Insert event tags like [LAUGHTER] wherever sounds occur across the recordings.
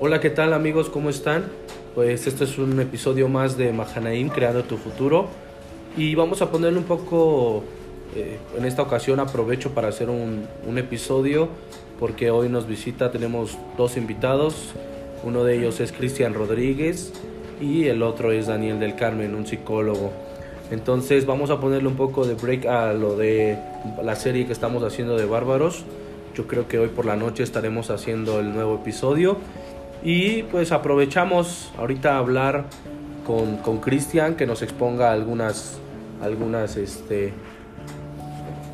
Hola, ¿qué tal amigos? ¿Cómo están? Pues este es un episodio más de Mahanaim, Creando tu Futuro. Y vamos a ponerle un poco, eh, en esta ocasión aprovecho para hacer un, un episodio porque hoy nos visita, tenemos dos invitados. Uno de ellos es Cristian Rodríguez y el otro es Daniel del Carmen, un psicólogo. Entonces vamos a ponerle un poco de break a lo de la serie que estamos haciendo de Bárbaros. Yo creo que hoy por la noche estaremos haciendo el nuevo episodio. Y pues aprovechamos ahorita a hablar con, con Cristian que nos exponga algunas, algunas este,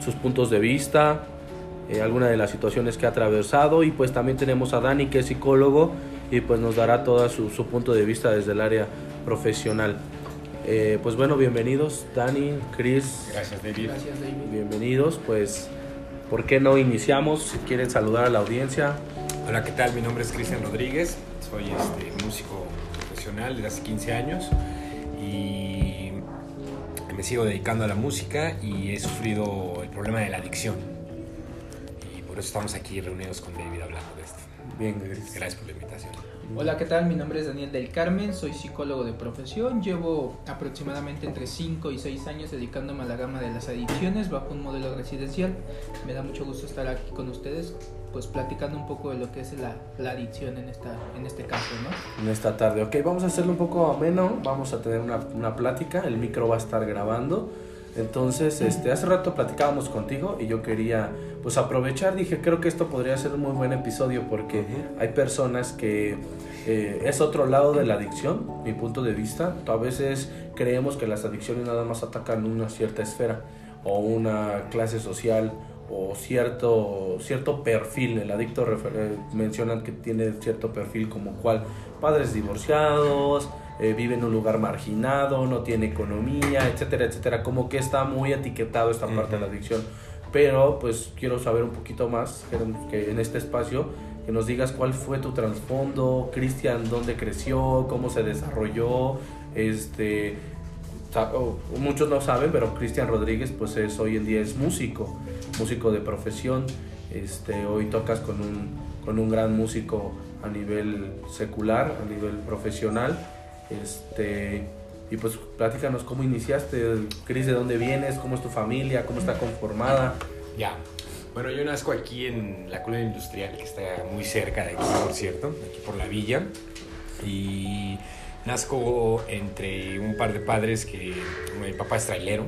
sus puntos de vista, eh, algunas de las situaciones que ha atravesado. Y pues también tenemos a Dani que es psicólogo y pues nos dará todo su, su punto de vista desde el área profesional. Eh, pues bueno, bienvenidos Dani, Chris. Gracias, David. Gracias, David. Bienvenidos, pues, ¿por qué no iniciamos? Si quieren saludar a la audiencia. Hola, ¿qué tal? Mi nombre es Cristian Rodríguez. Soy este, músico profesional desde hace 15 años y me sigo dedicando a la música y he sufrido el problema de la adicción. Y por eso estamos aquí reunidos con David hablando de esto. Bien. Gracias por la invitación. Hola, ¿qué tal? Mi nombre es Daniel del Carmen, soy psicólogo de profesión. Llevo aproximadamente entre 5 y 6 años dedicándome a la gama de las adicciones bajo un modelo residencial. Me da mucho gusto estar aquí con ustedes, pues platicando un poco de lo que es la, la adicción en, esta, en este caso, ¿no? En esta tarde, ok, vamos a hacerlo un poco ameno, vamos a tener una, una plática, el micro va a estar grabando. Entonces, este, hace rato platicábamos contigo y yo quería pues aprovechar, dije, creo que esto podría ser un muy buen episodio porque hay personas que eh, es otro lado de la adicción, mi punto de vista. A veces creemos que las adicciones nada más atacan una cierta esfera o una clase social o cierto, cierto perfil. El adicto refer- eh, mencionan que tiene cierto perfil como cual padres divorciados, eh, vive en un lugar marginado, no tiene economía, etcétera, etcétera. Como que está muy etiquetado esta parte de la adicción. Pero pues quiero saber un poquito más que en este espacio que nos digas cuál fue tu trasfondo, Cristian, dónde creció, cómo se desarrolló, este muchos no saben, pero Cristian Rodríguez pues es hoy en día es músico, músico de profesión. Este, hoy tocas con un, con un gran músico a nivel secular, a nivel profesional. Este, y pues platícanos cómo iniciaste, Cris, de dónde vienes, cómo es tu familia, cómo está conformada. Ya. Bueno, yo nazco aquí en la colonia industrial, que está muy cerca de aquí, por cierto, aquí por la villa. Y nazco entre un par de padres que mi papá es trailero,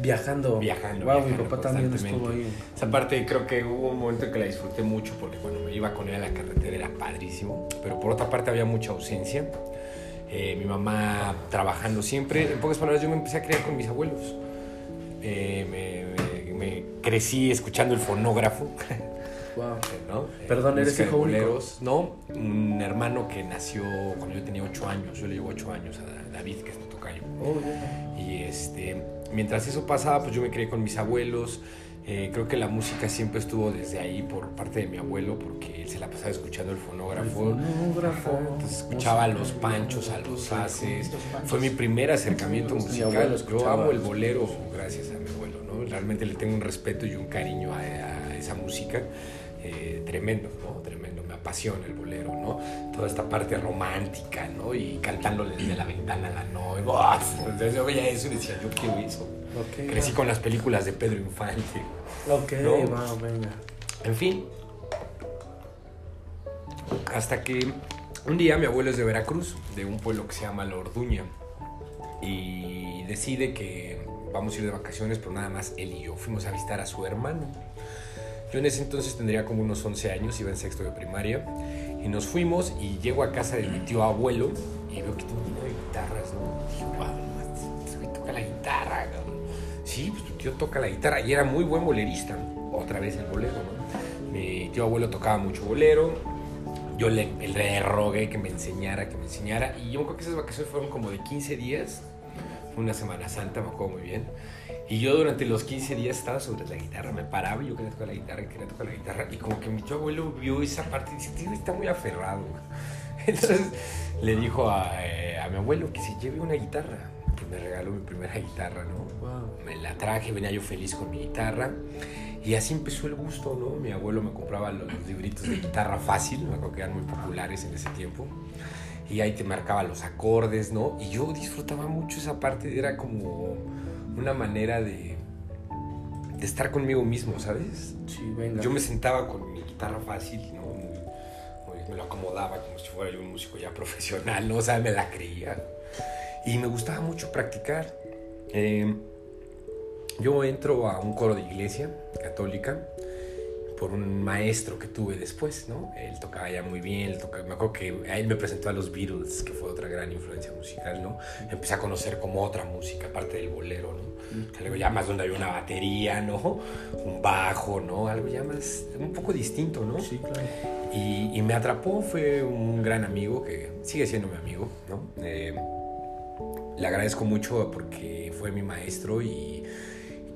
Viajando. Viajando, Wow, mi papá también estuvo ahí. Esa parte creo que hubo un momento en que la disfruté mucho porque cuando me iba con él a la carretera era padrísimo, pero por otra parte había mucha ausencia. Eh, mi mamá trabajando siempre. En pocas palabras, yo me empecé a criar con mis abuelos. Eh, me, me- me crecí escuchando el fonógrafo. Wow. [LAUGHS] ¿no? Perdón, ¿eres hijo único? No, un hermano que nació cuando yo tenía 8 años. Yo le llevo 8 años a David, que es mi tocayo. Oh. Y este, mientras eso pasaba, pues yo me crié con mis abuelos. Eh, creo que la música siempre estuvo desde ahí por parte de mi abuelo, porque él se la pasaba escuchando el fonógrafo. fonógrafo. Entonces escuchaba a los panchos, a los haces. Fue mi primer acercamiento Mi musical. Yo amo el bolero gracias a mi abuelo, ¿no? Realmente le tengo un respeto y un cariño a, a esa música. eh, tremendo, apasiona el bolero, ¿no? Toda esta parte romántica, ¿no? Y cantándole desde la ventana a la novia. Entonces yo veía eso y decía, yo quiero eso. Ok. Crecí con las películas de Pedro Infante. Ok, No. wow, venga. En fin. Hasta que un día mi abuelo es de Veracruz, de un pueblo que se llama La Orduña. Y decide que vamos a ir de vacaciones, pero nada más él y yo. Fuimos a visitar a su hermano. Yo en ese entonces tendría como unos 11 años, iba en sexto de primaria. Y nos fuimos y llego a casa de mi tío abuelo y veo que tiene lleno de guitarras, ¿no? Digo, wow, este güey toca la guitarra, cabrón. Sí, pues tu tío toca la guitarra y era muy buen bolerista. Otra vez el bolero, ¿no? Mi tío abuelo tocaba mucho bolero. Yo le, le rogué que me enseñara, que me enseñara. Y yo creo que esas vacaciones fueron como de 15 días. Fue una Semana Santa, me acuerdo muy bien. Y yo durante los 15 días estaba sobre la guitarra, me paraba y yo quería tocar la guitarra, quería tocar la guitarra. Y como que mi tío abuelo vio esa parte y dice, tío, está muy aferrado. [LAUGHS] Entonces le dijo a, eh, a mi abuelo que se lleve una guitarra. Que me regaló mi primera [LAUGHS] guitarra, ¿no? Wow. Me la traje, venía yo feliz con mi guitarra. Y así empezó el gusto, ¿no? Mi abuelo me compraba los, los libritos de guitarra fácil, me acuerdo que eran muy populares en ese tiempo. Y ahí te marcaba los acordes, ¿no? Y yo disfrutaba mucho esa parte, era como una manera de, de estar conmigo mismo, ¿sabes? Sí, venga. Yo me sentaba con mi guitarra fácil, ¿no? Muy- muy- me lo acomodaba como si fuera yo un músico ya profesional, ¿no? O sea, me la creía. Y me gustaba mucho practicar. Eh, yo entro a un coro de iglesia católica por un maestro que tuve después, ¿no? Él tocaba ya muy bien, él tocaba- me acuerdo que a él me presentó a los Beatles, que fue otra gran influencia musical, ¿no? Empecé a conocer como otra música, aparte del bolero, ¿no? Algo ya más donde había una batería, ¿no? Un bajo, ¿no? Algo ya más, un poco distinto, ¿no? Sí, claro. Y, y me atrapó, fue un gran amigo que sigue siendo mi amigo, ¿no? Eh, le agradezco mucho porque fue mi maestro y,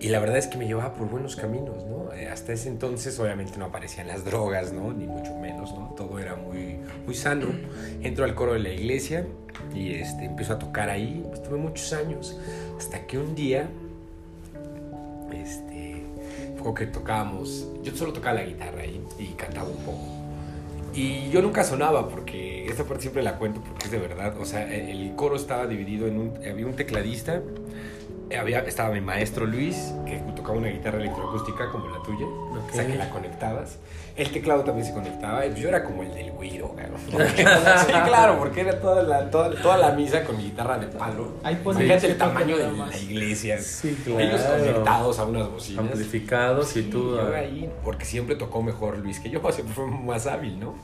y la verdad es que me llevaba por buenos caminos, ¿no? Eh, hasta ese entonces obviamente no aparecían las drogas, ¿no? Ni mucho menos, ¿no? Todo era muy, muy sano. Entro al coro de la iglesia y este, empiezo a tocar ahí. Estuve muchos años hasta que un día, este, como que tocábamos, yo solo tocaba la guitarra ahí y cantaba un poco. Y yo nunca sonaba porque esta parte siempre la cuento porque es de verdad. O sea, el coro estaba dividido en un. Había un tecladista, había, estaba mi maestro Luis, que tocaba una guitarra electroacústica como la tuya. O sea, que la conectabas. El teclado también se conectaba. y Yo era como el del güiro, claro. [LAUGHS] [LAUGHS] sí, claro, porque era toda la, toda, toda la misa con mi guitarra de palo. Fíjate el tamaño de la iglesia. Sí, claro. Ellos conectados a unas bocinas. Amplificados y Sí, tú. yo ah, ahí, porque siempre tocó mejor Luis que yo, [LAUGHS] siempre fue más hábil, ¿no?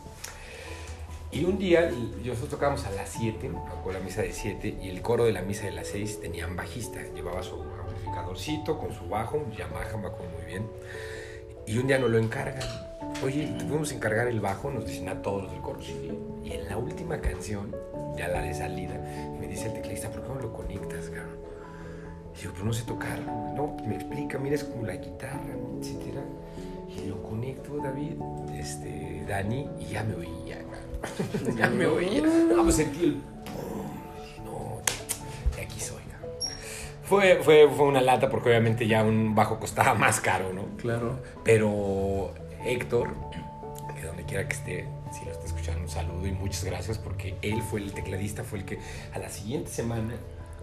Y un día, nosotros tocábamos a las 7, con la misa de 7, y el coro de la misa de las 6 tenían bajista, llevaba su amplificadorcito con su bajo, un Yamaha, me acuerdo muy bien. Y un día nos lo encargan. Oye, ¿te podemos encargar el bajo? Nos dicen a todos los del coro, sí. Y en la última canción, ya la de salida, me dice el teclista, ¿por qué no lo conectas, cabrón? Y yo, pero no sé tocar. No, me explica, mira, es como la guitarra, etcétera. Y lo conecto, David, este, Dani, y ya me oía. [LAUGHS] ya me oía. No, me sentí el... No, de aquí soy, cabrón. Fue, fue, fue una lata porque obviamente ya un bajo costaba más caro, ¿no? Claro. Pero Héctor, que donde quiera que esté, si lo está escuchando, un saludo y muchas gracias porque él fue el tecladista, fue el que a la siguiente semana,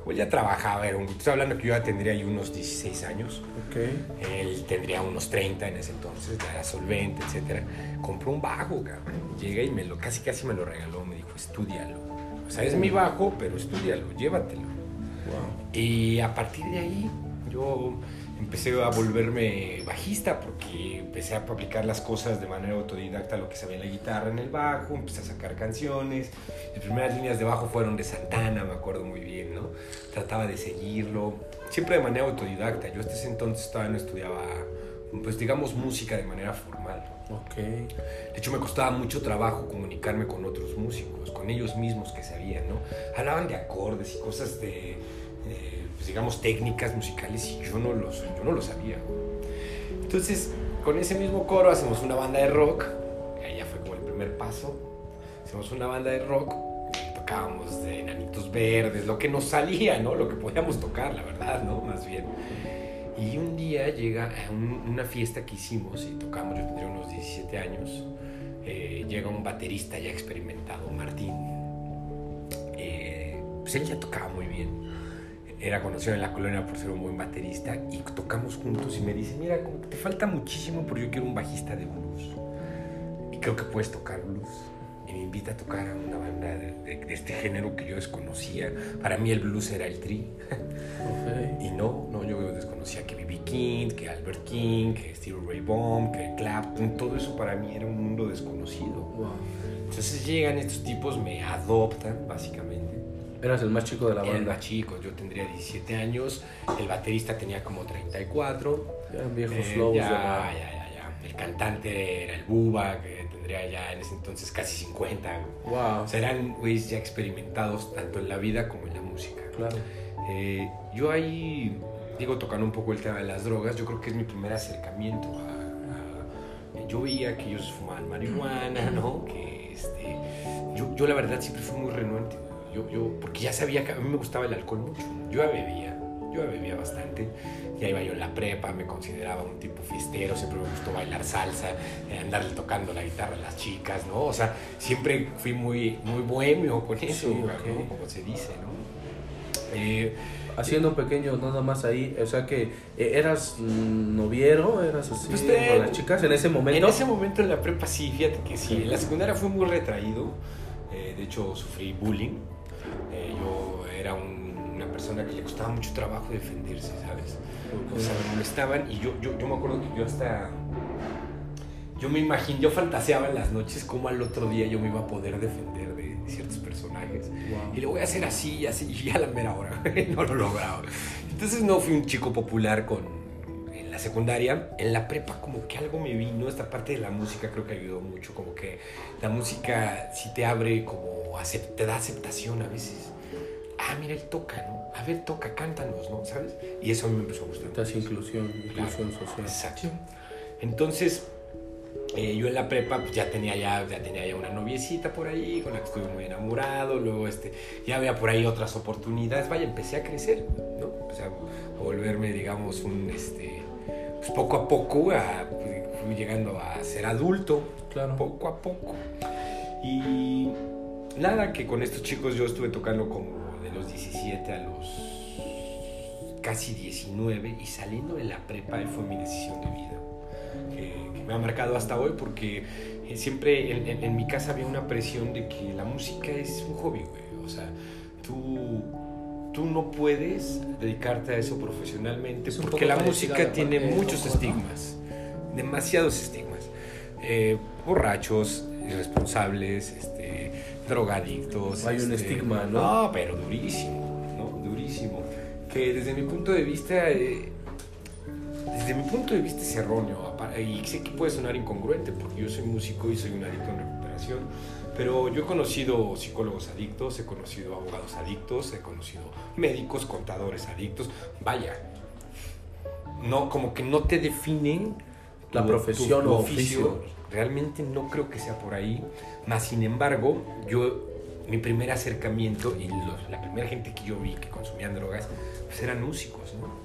pues ya trabajaba, era un, estoy hablando que yo ya tendría ahí unos 16 años, Ok. él tendría unos 30 en ese entonces, ya era solvente, etcétera. Compró un bajo, cabrón. Llega y me lo, casi casi me lo regaló, me dijo, estudialo. O sea, es mi bajo, pero estudialo, llévatelo. Wow. Y a partir de ahí yo empecé a volverme bajista porque empecé a aplicar las cosas de manera autodidacta, lo que sabía en la guitarra, en el bajo, empecé a sacar canciones. Mis primeras líneas de bajo fueron de Santana, me acuerdo muy bien, ¿no? Trataba de seguirlo, siempre de manera autodidacta. Yo hasta ese entonces todavía no estudiaba, pues digamos, música de manera formal. Ok. De hecho, me costaba mucho trabajo comunicarme con otros músicos, con ellos mismos que sabían, ¿no? Hablaban de acordes y cosas de, pues, digamos, técnicas musicales y yo no los, yo no lo sabía. Entonces, con ese mismo coro hacemos una banda de rock, ahí ya fue como el primer paso. Hacemos una banda de rock, y tocábamos de Enanitos Verdes, lo que nos salía, ¿no? Lo que podíamos tocar, la verdad, ¿no? Más bien. Y un día llega a un- una fiesta que hicimos y tocamos, yo tendría unos 17 años. eh, llega un baterista ya experimentado, Martín. Eh, pues él ya tocaba muy bien. Era conocido en la colonia por ser un buen baterista y tocamos juntos y me dice, mira, como que te falta muchísimo, pero yo quiero un bajista de blues. Y creo que puedes tocar blues. Y me invita a tocar a una banda de, de- de este género que yo desconocía. Para mí el blues era el tri. Ok. Y no, no, yo desconocía que B.B. King, que Albert King, que Stevie Ray Vaughan, que Clapton, todo eso para mí era un mundo desconocido. Wow. Entonces llegan estos tipos, me adoptan básicamente. Eras el más chico de la banda. más chicos, yo tendría 17 años, el baterista tenía como 34. Eran viejos eh, lobos ya, de la- ya, ya, ya. El cantante era el Buba, que tendría ya en ese entonces casi 50. Wow. O sea, eran güeyes ya experimentados tanto en la vida como en la música. Claro. Eh, yo ahí, digo, tocando un poco el tema de las drogas, yo creo que es mi primer acercamiento a... a- yo veía que ellos fumaban marihuana, [CLEARS THROAT] ¿no? Que este... Yo, yo la verdad siempre fui muy renuente. Yo, yo, porque ya sabía que a mí me gustaba el alcohol mucho. Yo ya bebía, yo bebía bastante. Ya iba yo en la prepa, me consideraba un tipo fiestero, siempre me gustó bailar salsa, eh, andarle tocando la guitarra a las chicas, ¿no? O sea, siempre fui muy, muy bohemio con eso, Sí, ¿no? ok. Como se dice, ¿no? Eh, Haciendo un pequeño nada más ahí, o sea que eh, eras noviero, eras así Pues te- con las chicas en ese momento. En ese momento en la prepa sí, fíjate que sí. En la secundaria fui muy retraído. eh, de hecho, sufrí bullying. Eh, yo era un- una persona que le costaba mucho trabajo defenderse, ¿sabes? O sea, me molestaban y yo, yo, yo me acuerdo que yo hasta... Yo me imagino, yo fantaseaba en las noches cómo al otro día yo me iba a poder defender de ciertos personajes. Wow. Y lo voy a hacer así y así, y a la mera hora. [LAUGHS] no lo lograba. Entonces no fui un chico popular con, la secundaria. En la prepa como que algo me vino. Esta parte de la música creo que ayudó mucho. Como que la música sí te abre como, te da aceptación a veces. Ah, mira, él toca, ¿no? A ver, toca, cántanos, ¿no? ¿Sabes? Y eso a mí me empezó a gustar. Te hace inclusión, inclusión social. Exacto. Entonces, eh, yo en la prepa pues, ya tenía ya, ya tenía ya una noviecita por ahí con la que estuve muy enamorado. Luego este, ya había por ahí otras oportunidades. Vaya, empecé a crecer, ¿no? Empecé a, a volverme, digamos, un, este, pues poco a poco, a, fui llegando a ser adulto, Claro. poco a poco. Y nada, que con estos chicos yo estuve tocando como de los 17 a los casi 19 y saliendo de la prepa fue mi decisión de vida. Que, que me ha marcado hasta hoy porque eh, siempre en, en- en mi casa había una presión de que la música es un hobby, güey. O sea, tú, tú no puedes dedicarte a eso profesionalmente Es porque la música tiene de muchos estigmas, demasiados estigmas. Eh, borrachos, irresponsables, este, drogadictos. Hay un este, estigma, ¿no? No, pero durísimo, ¿no? Durísimo. Que desde mi punto de vista, eh, desde mi punto de vista es erróneo. Y sé que puede sonar incongruente porque yo soy músico y soy un adicto en recuperación. Pero yo he conocido psicólogos adictos, he conocido abogados adictos, he conocido médicos, contadores adictos. Vaya, no, como que no te definen La tu- profesión tu o oficio. Realmente no creo que sea por ahí. Más sin embargo, yo, mi primer acercamiento y los- la primera gente que yo vi que consumían drogas, pues eran músicos, ¿no?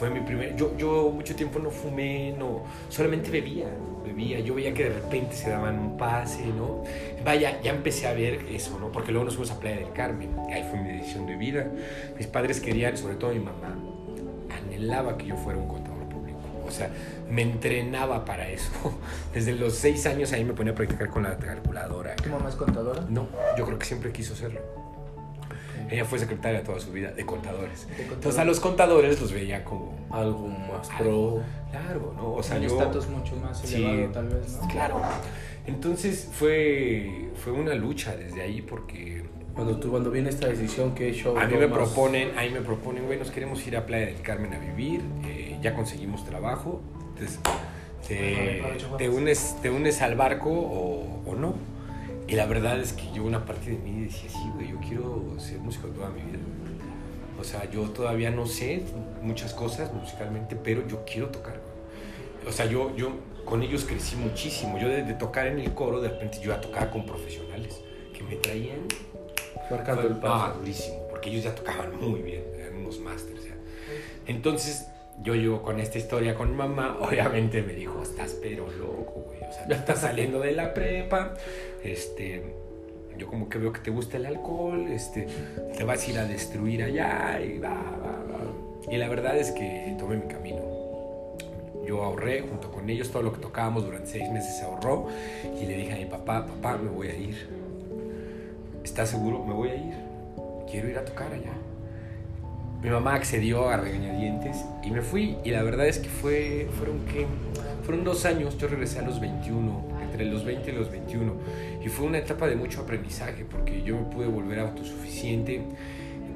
Fue mi primer. Yo, yo mucho tiempo no fumé, no. Solamente bebía, bebía. Yo veía que de repente se daban un pase, ¿no? Vaya, ya empecé a ver eso, ¿no? Porque luego nos fuimos a Playa del Carmen. Ahí fue mi decisión de vida. Mis padres querían, sobre todo mi mamá, anhelaba que yo fuera un contador público. O sea, me entrenaba para eso. [LAUGHS] Desde los seis años ahí me ponía a practicar con la calculadora. ¿Tu mamá es contadora? No, yo creo que siempre quiso serlo. Ella fue secretaria toda su vida de contadores. Entonces a los contadores los veía como Algo más pro. Claro, ¿no? O sea, un yo... estatus mucho más Sí, elevado, tal vez, ¿no? Claro. Entonces fue, fue una lucha desde ahí porque Cuando tú, cuando viene esta decisión, ¿qué show? a mí me tomas? proponen, ahí me proponen, güey, nos queremos ir a Playa del Carmen a vivir, eh, ya conseguimos trabajo, entonces te, te unes, te unes al barco o, o no. Y la verdad es que yo una parte de mí decía, sí, güey, yo quiero ser músico toda mi vida. O sea, yo todavía no sé muchas cosas musicalmente, pero yo quiero tocar. güey. O sea, yo, yo con ellos crecí muchísimo. Yo desde tocar en el coro, de repente yo ya tocaba con profesionales que me traían Marcando el Ah, paso. durísimo, porque ellos ya tocaban muy bien, eran unos másters. Entonces, yo llego con esta historia con mamá, obviamente me dijo, estás pero loco, güey, o sea, tú estás saliendo de la prepa, este, yo como que veo que te gusta el alcohol, este, te vas a ir a destruir allá y va, va, va. Y la verdad es que tomé mi camino. Yo ahorré junto con ellos todo lo que tocábamos durante seis meses se ahorró y le dije a mi papá, papá, me voy a ir. ¿Estás seguro? Me voy a ir. Quiero ir a tocar allá. Mi mamá accedió a regañadientes y me fui. Y la verdad es que fue, fueron, ¿qué? fueron dos años. Yo regresé a los 21, entre los 20 y los 21. Y fue una etapa de mucho aprendizaje porque yo me pude volver autosuficiente.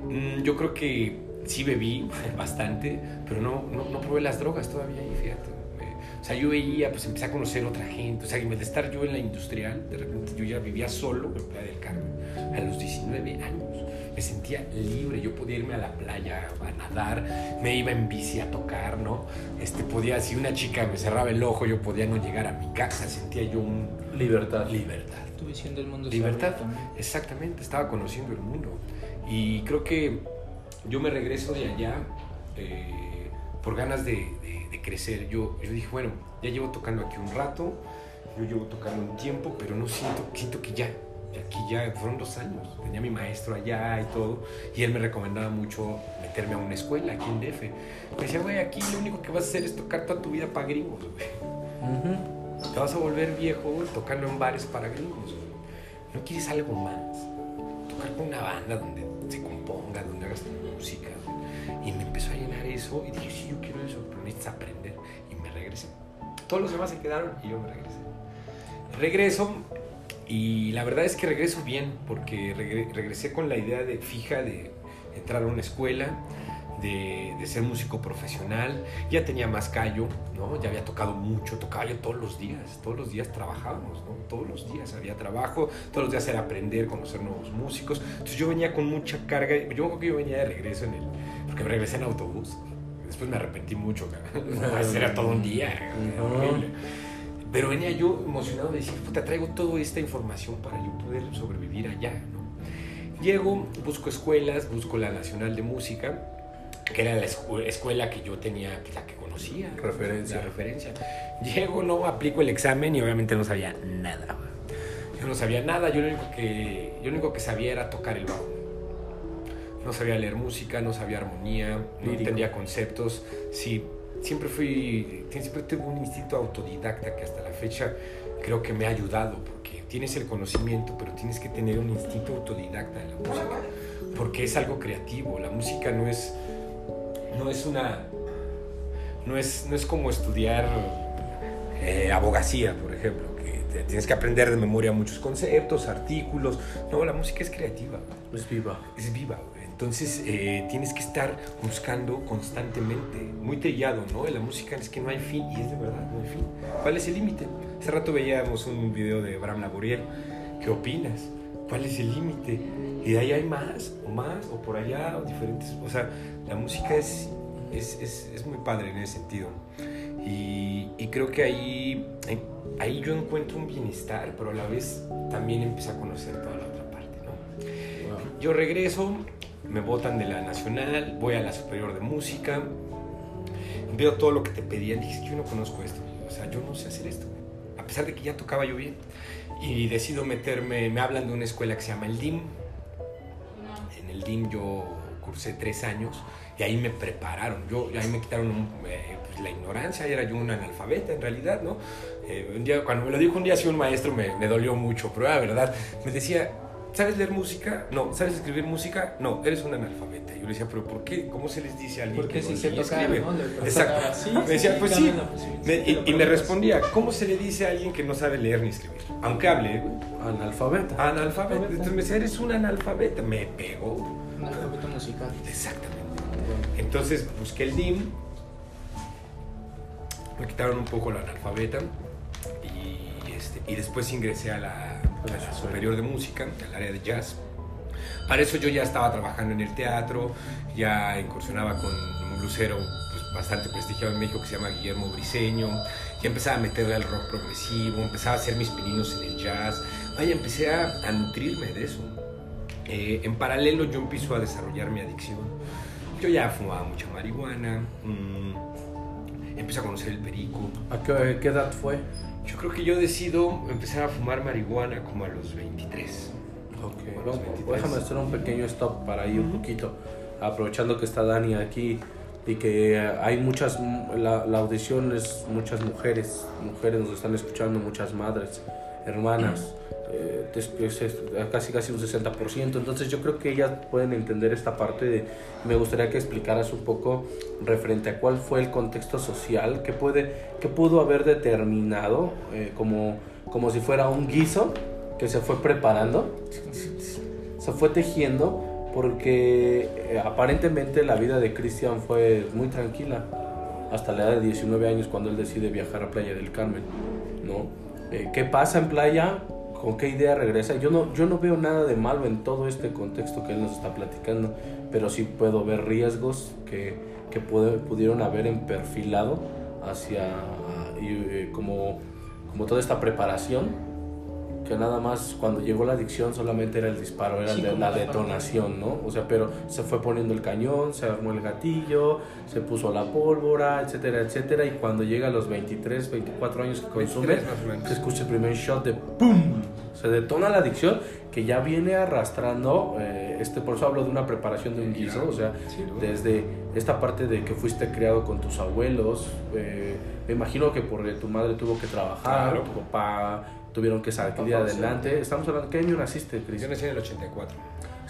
Mm, Yo creo que sí bebí [LAUGHS] bastante, pero no, no, no probé las drogas todavía ahí, fíjate. Me- O sea, yo veía, pues empecé a conocer otra gente. O sea, de estar yo en la industrial, de repente yo ya vivía solo en Playa del Carmen a los 19 años. Me sentía libre, yo podía irme a la playa a nadar, me iba en bici a tocar, ¿no? Este, podía, si una chica me cerraba el ojo, yo podía no llegar a mi casa, sentía yo un Libertad. libertad. Tu visión del mundo Libertad. Exactamente, estaba conociendo el mundo. Y creo que yo me regreso de allá eh, por ganas de, de- de crecer. Yo, yo dije, bueno, ya llevo tocando aquí un rato, yo llevo tocando un tiempo, pero no siento, siento que ya, aquí ya fueron dos años. Tenía mi maestro allá y todo, y él me recomendaba mucho meterme a una escuela aquí en DF. Me decía, güey, aquí lo único que vas a hacer es tocar toda tu vida para gringos, güey. Ujú. Te vas a volver viejo güey, tocando en bares para gringos. güey. ¿No quieres algo más? Tocar con una banda donde se componga, donde hagas tu música. güey. Y me empezó a llenar eso y dije, sí, yo quiero eso, pero necesitas aprender. Y me regresé. Todos los demás se quedaron y yo me regresé. Regreso y la verdad es que regreso bien porque regre- regresé con la idea de fija de entrar a una escuela, de, de ser músico profesional. Ya tenía más callo, ¿no? Ya había tocado mucho, tocaba yo todos los días, todos los días trabajábamos, ¿no? Todos los días había trabajo, todos los días era aprender, conocer nuevos músicos. Entonces yo venía con mucha carga, yo creo que yo venía de regreso en el, porque me regresé en autobús. Después me arrepentí mucho, [LAUGHS] era todo un día, Ujú. horrible. Pero venía yo emocionado de decir, puta, traigo toda esta información para yo poder sobrevivir allá, ¿no? Llego, busco escuelas, busco la Nacional de Música, que era la escu- escuela que yo tenía, pues, la que conocía. Referencia. La referencia. Llego, no, aplico el examen y obviamente no sabía nada. Yo no sabía nada, yo lo único que, yo lo único que sabía era tocar el bajo. No sabía leer música, no sabía armonía, no Lírico. entendía conceptos. Sí, siempre fui, siempre tuve un instinto autodidacta que hasta la fecha creo que me ha ayudado, porque tienes el conocimiento, pero tienes que tener un instinto autodidacta en la música, porque es algo creativo. La música no es, no es una, no es, no es como estudiar eh, abogacía, por ejemplo, que tienes que aprender de memoria muchos conceptos, artículos. No, la música es creativa Es viva. es viva. Entonces eh, tienes que estar buscando constantemente, muy trillado, ¿no? En la música es que no hay fin, y es de verdad, no hay fin. ¿Cuál es el límite? Hace rato veíamos un video de Abraham Laboriel. ¿Qué opinas? ¿Cuál es el límite? Y de ahí hay más, o más, o por allá, o diferentes. O sea, la música es, es, es, es muy padre en ese sentido. Y, y creo que ahí, ahí yo encuentro un bienestar, pero a la vez también empecé a conocer toda la otra parte, ¿no? Wow. Yo regreso, me botan de la nacional, voy a la superior de música, veo todo lo que te pedían, dije, yo no conozco esto, o sea, yo no sé hacer esto, a pesar de que ya tocaba yo bien. Y decido meterme, me hablan de una escuela que se llama el DIM. En el DIM yo cursé tres años y ahí me prepararon, yo, ahí me quitaron un, eh, pues, la ignorancia, era yo un analfabeta en realidad, ¿no? Eh, un día, cuando me lo dijo un día así un maestro me, me dolió mucho, pero verdad, me decía, ¿sabes leer música? No. ¿Sabes escribir música? No, eres un analfabeta. Yo le decía, ¿pero por qué? ¿Cómo se les dice a alguien Porque que si no se escribe? ¿no? Exacto. sí, me decía, sí, pues sí. Me- y, me respondía, ¿cómo se le dice a alguien que no sabe leer ni escribir? Aunque hable, güey. Analfabeta. Analfabeta. Entonces me decía, eres un analfabeta. Me pegó. Un alfabeto musical. Exactamente. Entonces busqué el DIM, me quitaron un poco la analfabeta y, este, y después ingresé a la, a la superior de música, al área de jazz. Para eso yo ya estaba trabajando en el teatro, ya incursionaba con un blusero pues, bastante prestigiado en México que se llama Guillermo Briseño, ya empezaba a meterle al rock progresivo, empezaba a hacer mis pininos en el jazz, vaya, empecé a, a nutrirme de eso. Eh, en paralelo yo empiezo a desarrollar mi adicción. Yo ya fumaba mucha marihuana, mm, empecé a conocer el perico. ¿A qué edad fue? Yo creo que yo decido empezar a fumar marihuana como a los 23. Ok, Como a los vamos, 23. déjame hacer un pequeño stop para ir un poquito, aprovechando que está Dani aquí y que eh, hay muchas, la, la audición es muchas mujeres, mujeres nos están escuchando, muchas madres, hermanas, eh, es- es- es casi casi un 60%, entonces yo creo que ellas pueden entender esta parte de, me gustaría que explicaras un poco referente a cuál fue el contexto social, que puede, que pudo haber determinado eh, como, como si fuera un guiso que se fue preparando se fue tejiendo porque eh, aparentemente la vida de Cristian fue muy tranquila hasta la edad de 19 años cuando él decide viajar a Playa del Carmen, ¿no? Eh, ¿Qué pasa en Playa? ¿Con qué idea regresa? Yo no, yo no veo nada de malo en todo este contexto que él nos está platicando, pero sí puedo ver riesgos que, que puede- pudieron haber en perfilado hacia y, eh, como, como toda esta preparación que nada más cuando llegó la adicción solamente era el disparo, era Sí, de- la detonación, ¿no? O sea, pero se fue poniendo el cañón, se armó el gatillo, se puso la pólvora, etcétera, etcétera, y cuando llega a los 23, 24 años que consume, 23 más o menos. se escucha el primer shot de ¡pum! Se detona la adicción que ya viene arrastrando, eh, este, por eso hablo de una preparación de un guiso, o sea, desde esta parte de que fuiste criado con tus abuelos, eh, me imagino que porque tu madre tuvo que trabajar, Claro. tu papá tuvieron que salir adelante. Estamos hablando, ¿qué año naciste, Cris? Yo nací en el 84.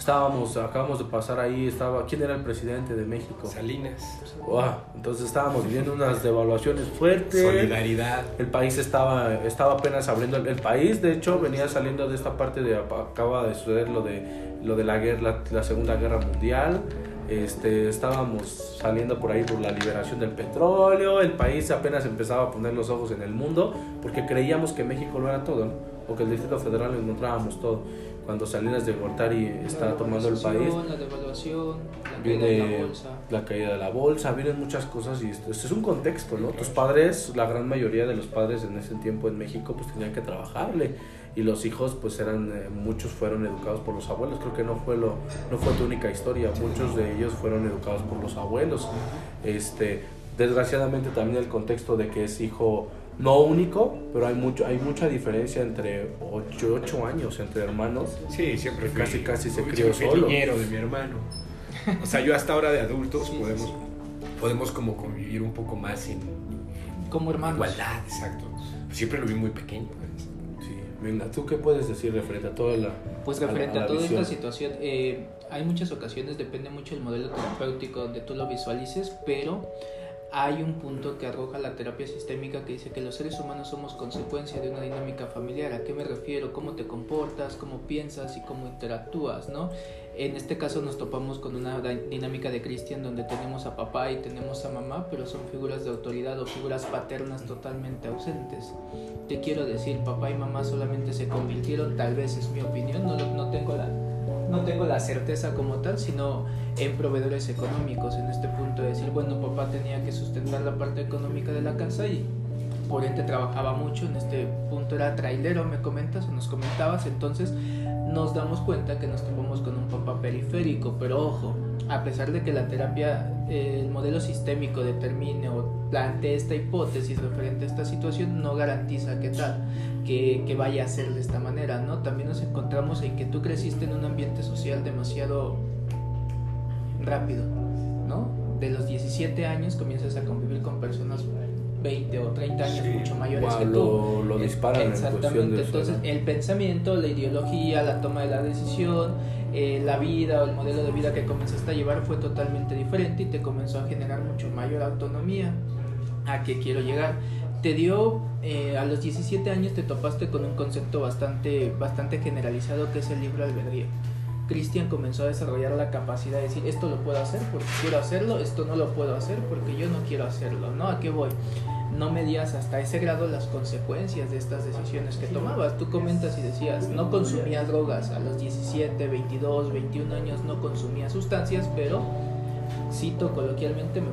Estábamos, acabamos de pasar ahí, estaba, ¿quién era el presidente de México? Salinas. Wow, entonces estábamos viviendo unas devaluaciones fuertes. Solidaridad. El país estaba, estaba apenas abriendo. El país, de hecho, venía saliendo de esta parte de. Acaba de suceder lo de, lo de la, guerra, la, la Segunda Guerra Mundial. Este, estábamos saliendo por ahí por la liberación del petróleo. El país apenas empezaba a poner los ojos en el mundo porque creíamos que México lo era todo, ¿no? o que el Distrito Federal lo encontrábamos todo. Cuando Salinas de Gortari está tomando el país, La devaluación, la caída de viene la bolsa. la caída de la bolsa, vienen muchas cosas y esto, esto es un contexto, ¿no? Tus padres, la gran mayoría de los padres en ese tiempo en México, pues tenían que trabajarle y los hijos, pues eran, eh, muchos fueron educados por los abuelos. Creo que no fue lo, no fue tu única historia, muchos de ellos fueron educados por los abuelos. Este, desgraciadamente también el contexto de que es hijo no único, pero hay mucho, hay mucha diferencia entre 8, ocho años entre hermanos. Sí, siempre fui, Casi, casi se crió solo. niñero de mi hermano. O sea, yo hasta ahora de adultos [LAUGHS] podemos, podemos como convivir un poco más en Como hermanos. igualdad, exacto. Siempre lo vi muy pequeño. pues. Sí, venga, ¿tú qué puedes decir referente a toda la... Pues referente a a, toda visión? esta situación, eh, hay muchas ocasiones, depende mucho del modelo terapéutico donde tú lo visualices, pero hay un punto que arroja la terapia sistémica que dice que los seres humanos somos consecuencia de una dinámica familiar. ¿A qué me refiero? ¿Cómo te comportas? ¿Cómo piensas? ¿Y cómo interactúas? ¿no? En este caso nos topamos con una dinámica de Cristian donde tenemos a papá y tenemos a mamá, pero son figuras de autoridad o figuras paternas totalmente ausentes. Te quiero decir, papá y mamá solamente se convirtieron, tal vez es mi opinión, no, no tengo la no tengo la certeza como tal, sino en proveedores económicos, en este punto de decir, bueno, papá tenía que sustentar la parte económica de la casa y por ende trabajaba mucho, en este punto era trailero, me comentas o nos comentabas, entonces nos damos cuenta que nos topamos con un papá periférico, pero ojo, a pesar de que la terapia, eh, el modelo sistémico determine o plantee esta hipótesis referente a esta situación, no garantiza que tal, que, que vaya a ser de esta manera, ¿no? También nos encontramos en que tú creciste en un ambiente social demasiado rápido, ¿no? De los 17 años comienzas a convivir con personas 20 o 30 años Sí. mucho mayores que tú. lo, lo disparan en Exactamente, de entonces el pensamiento, la ideología, la toma de la decisión, eh, la vida o el modelo de vida que comenzaste a llevar fue totalmente diferente y te comenzó a generar mucho mayor autonomía. ¿A qué quiero llegar? Te dio, eh, a los 17 años te topaste con un concepto bastante, bastante generalizado que es el libre albedrío. Cristian comenzó a desarrollar la capacidad de decir esto lo puedo hacer porque quiero hacerlo, esto no lo puedo hacer porque yo no quiero hacerlo, ¿no? ¿A qué voy? No medías hasta ese grado las consecuencias de estas decisiones que tomabas. Tú comentas y decías, no consumías drogas a los 17, 22, 21 años, no consumía sustancias, pero, cito coloquialmente, me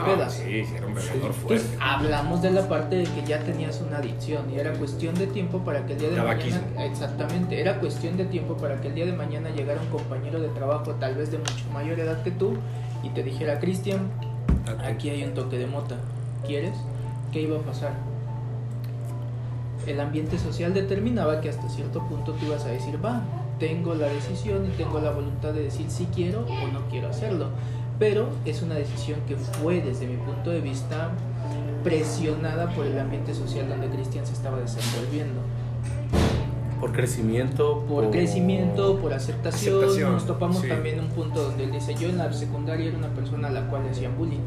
Ah, pedas. sí, sí, era un bebedor Entonces, fuerte. hablamos de la parte de que ya tenías una adicción y era cuestión de tiempo para que el día de Tabaquismo. mañana exactamente, era cuestión de tiempo para que el día de mañana llegara un compañero de trabajo tal vez de mucho mayor edad que tú y te dijera, "Cristian, aquí hay un toque de mota. ¿Quieres?" ¿Qué iba a pasar? El ambiente social determinaba que hasta cierto punto tú ibas a decir, "Va, tengo la decisión y tengo la voluntad de decir si quiero o no quiero hacerlo." Pero es una decisión que fue desde mi punto de vista presionada por el ambiente social donde Cristian se estaba desenvolviendo. Por crecimiento. Por crecimiento, por aceptación, Aceptación, nos topamos sí. también un punto donde él dice, yo en la secundaria era una persona a la cual le hacían bullying,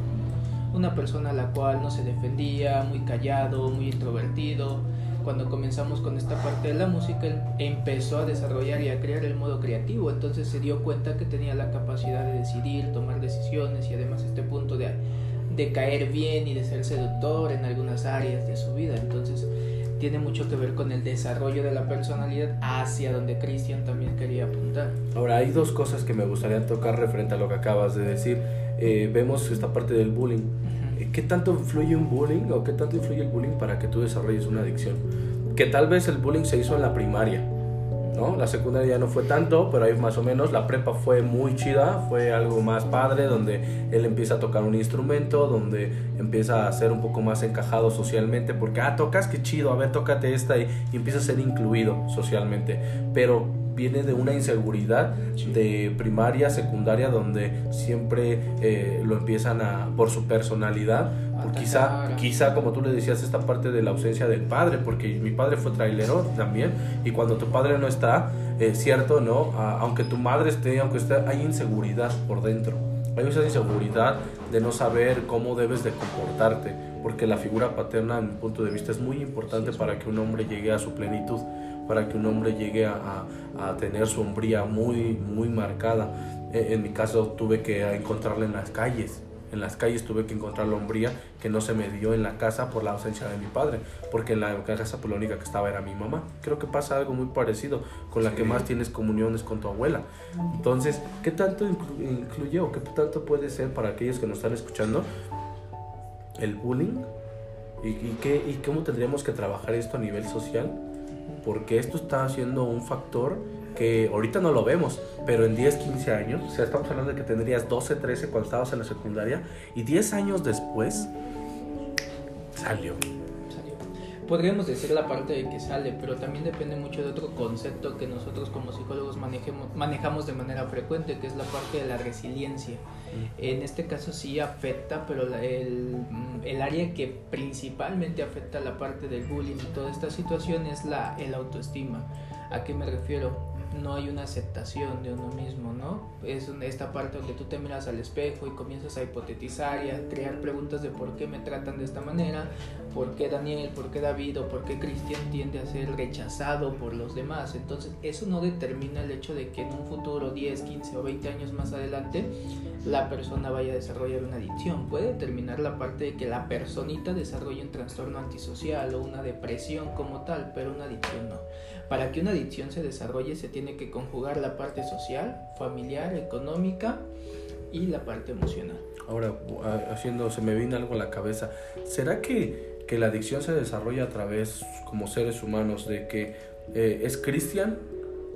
una persona a la cual no se defendía, muy callado, muy introvertido. Cuando comenzamos con esta parte de la música, él empezó a desarrollar y a crear el modo creativo, entonces se dio cuenta que tenía la capacidad de decidir, tomar decisiones y además este punto de, de caer bien y de ser seductor en algunas áreas de su vida. Entonces tiene mucho que ver con el desarrollo de la personalidad hacia donde Christian también quería apuntar. Ahora, hay dos cosas que me gustaría tocar referente a lo que acabas de decir. Eh, vemos esta parte del bullying. ¿Qué tanto influye un bullying o qué tanto influye el bullying para que tú desarrolles una adicción? que tal vez el bullying se hizo en la primaria, ¿no? La secundaria ya no fue tanto, pero ahí más o menos la prepa fue muy chida, fue algo más padre, donde él empieza a tocar un instrumento, donde empieza a ser un poco más encajado socialmente, porque, ah, tocas, qué chido, a ver, tócate esta, y, y empieza a ser incluido socialmente, pero viene de una inseguridad de primaria, secundaria, donde siempre eh, lo empiezan a, por su personalidad, por quizá, quizá como tú le decías, esta parte de la ausencia del padre, porque mi padre fue trailero también, y cuando tu padre no está, es cierto, ¿no? A- aunque tu madre esté, aunque esté, hay inseguridad por dentro. Hay esa inseguridad de no saber cómo debes de comportarte, porque la figura paterna, en mi punto de vista, es muy importante para que un hombre llegue a su plenitud, para que un hombre llegue a, a- a tener su hombría muy, muy marcada. Eh, En mi caso tuve que encontrarla en las calles. En las calles tuve que encontrar la hombría que no se me dio en la casa por la ausencia de mi padre, porque en la casa pues, la única que estaba era mi mamá. Creo que pasa algo muy parecido, con la que más tienes comuniones con tu abuela. Entonces, ¿qué tanto inclu- incluye o qué tanto puede ser para aquellos que nos están escuchando el bullying? ¿Y, y, qué, ¿Y cómo tendríamos que trabajar esto a nivel social? Porque esto está siendo un factor que ahorita no lo vemos, pero en 10, 15 años, o sea, estamos hablando de que tendrías 12, 13 cuando estabas en la secundaria, y 10 años después salió. Podríamos decir la parte de que sale, pero también depende mucho de otro concepto que nosotros como psicólogos manejemos, manejamos de manera frecuente, que es la parte de la resiliencia. En este caso sí afecta, pero la- el, mm, el área que principalmente afecta la parte del bullying y toda esta situación es la, el autoestima. ¿A qué me refiero? No hay una aceptación de uno mismo, ¿no? Es esta parte donde tú te miras al espejo y comienzas a hipotetizar y a crear preguntas de por qué me tratan de esta manera, por qué Daniel, por qué David o por qué Cristian tiende a ser rechazado por los demás. Entonces, eso no determina el hecho de que en un futuro, 10, 15 o 20 años más adelante, la persona vaya a desarrollar una adicción. Puede determinar la parte de que la personita desarrolle un trastorno antisocial o una depresión como tal, pero una adicción no. Para que una adicción se desarrolle se tiene que conjugar la parte social, familiar, económica y la parte emocional. Ahora, haciendo, se me viene algo a la cabeza. ¿Será que, que la adicción se desarrolla a través, como seres humanos, de que eh, es Cristian?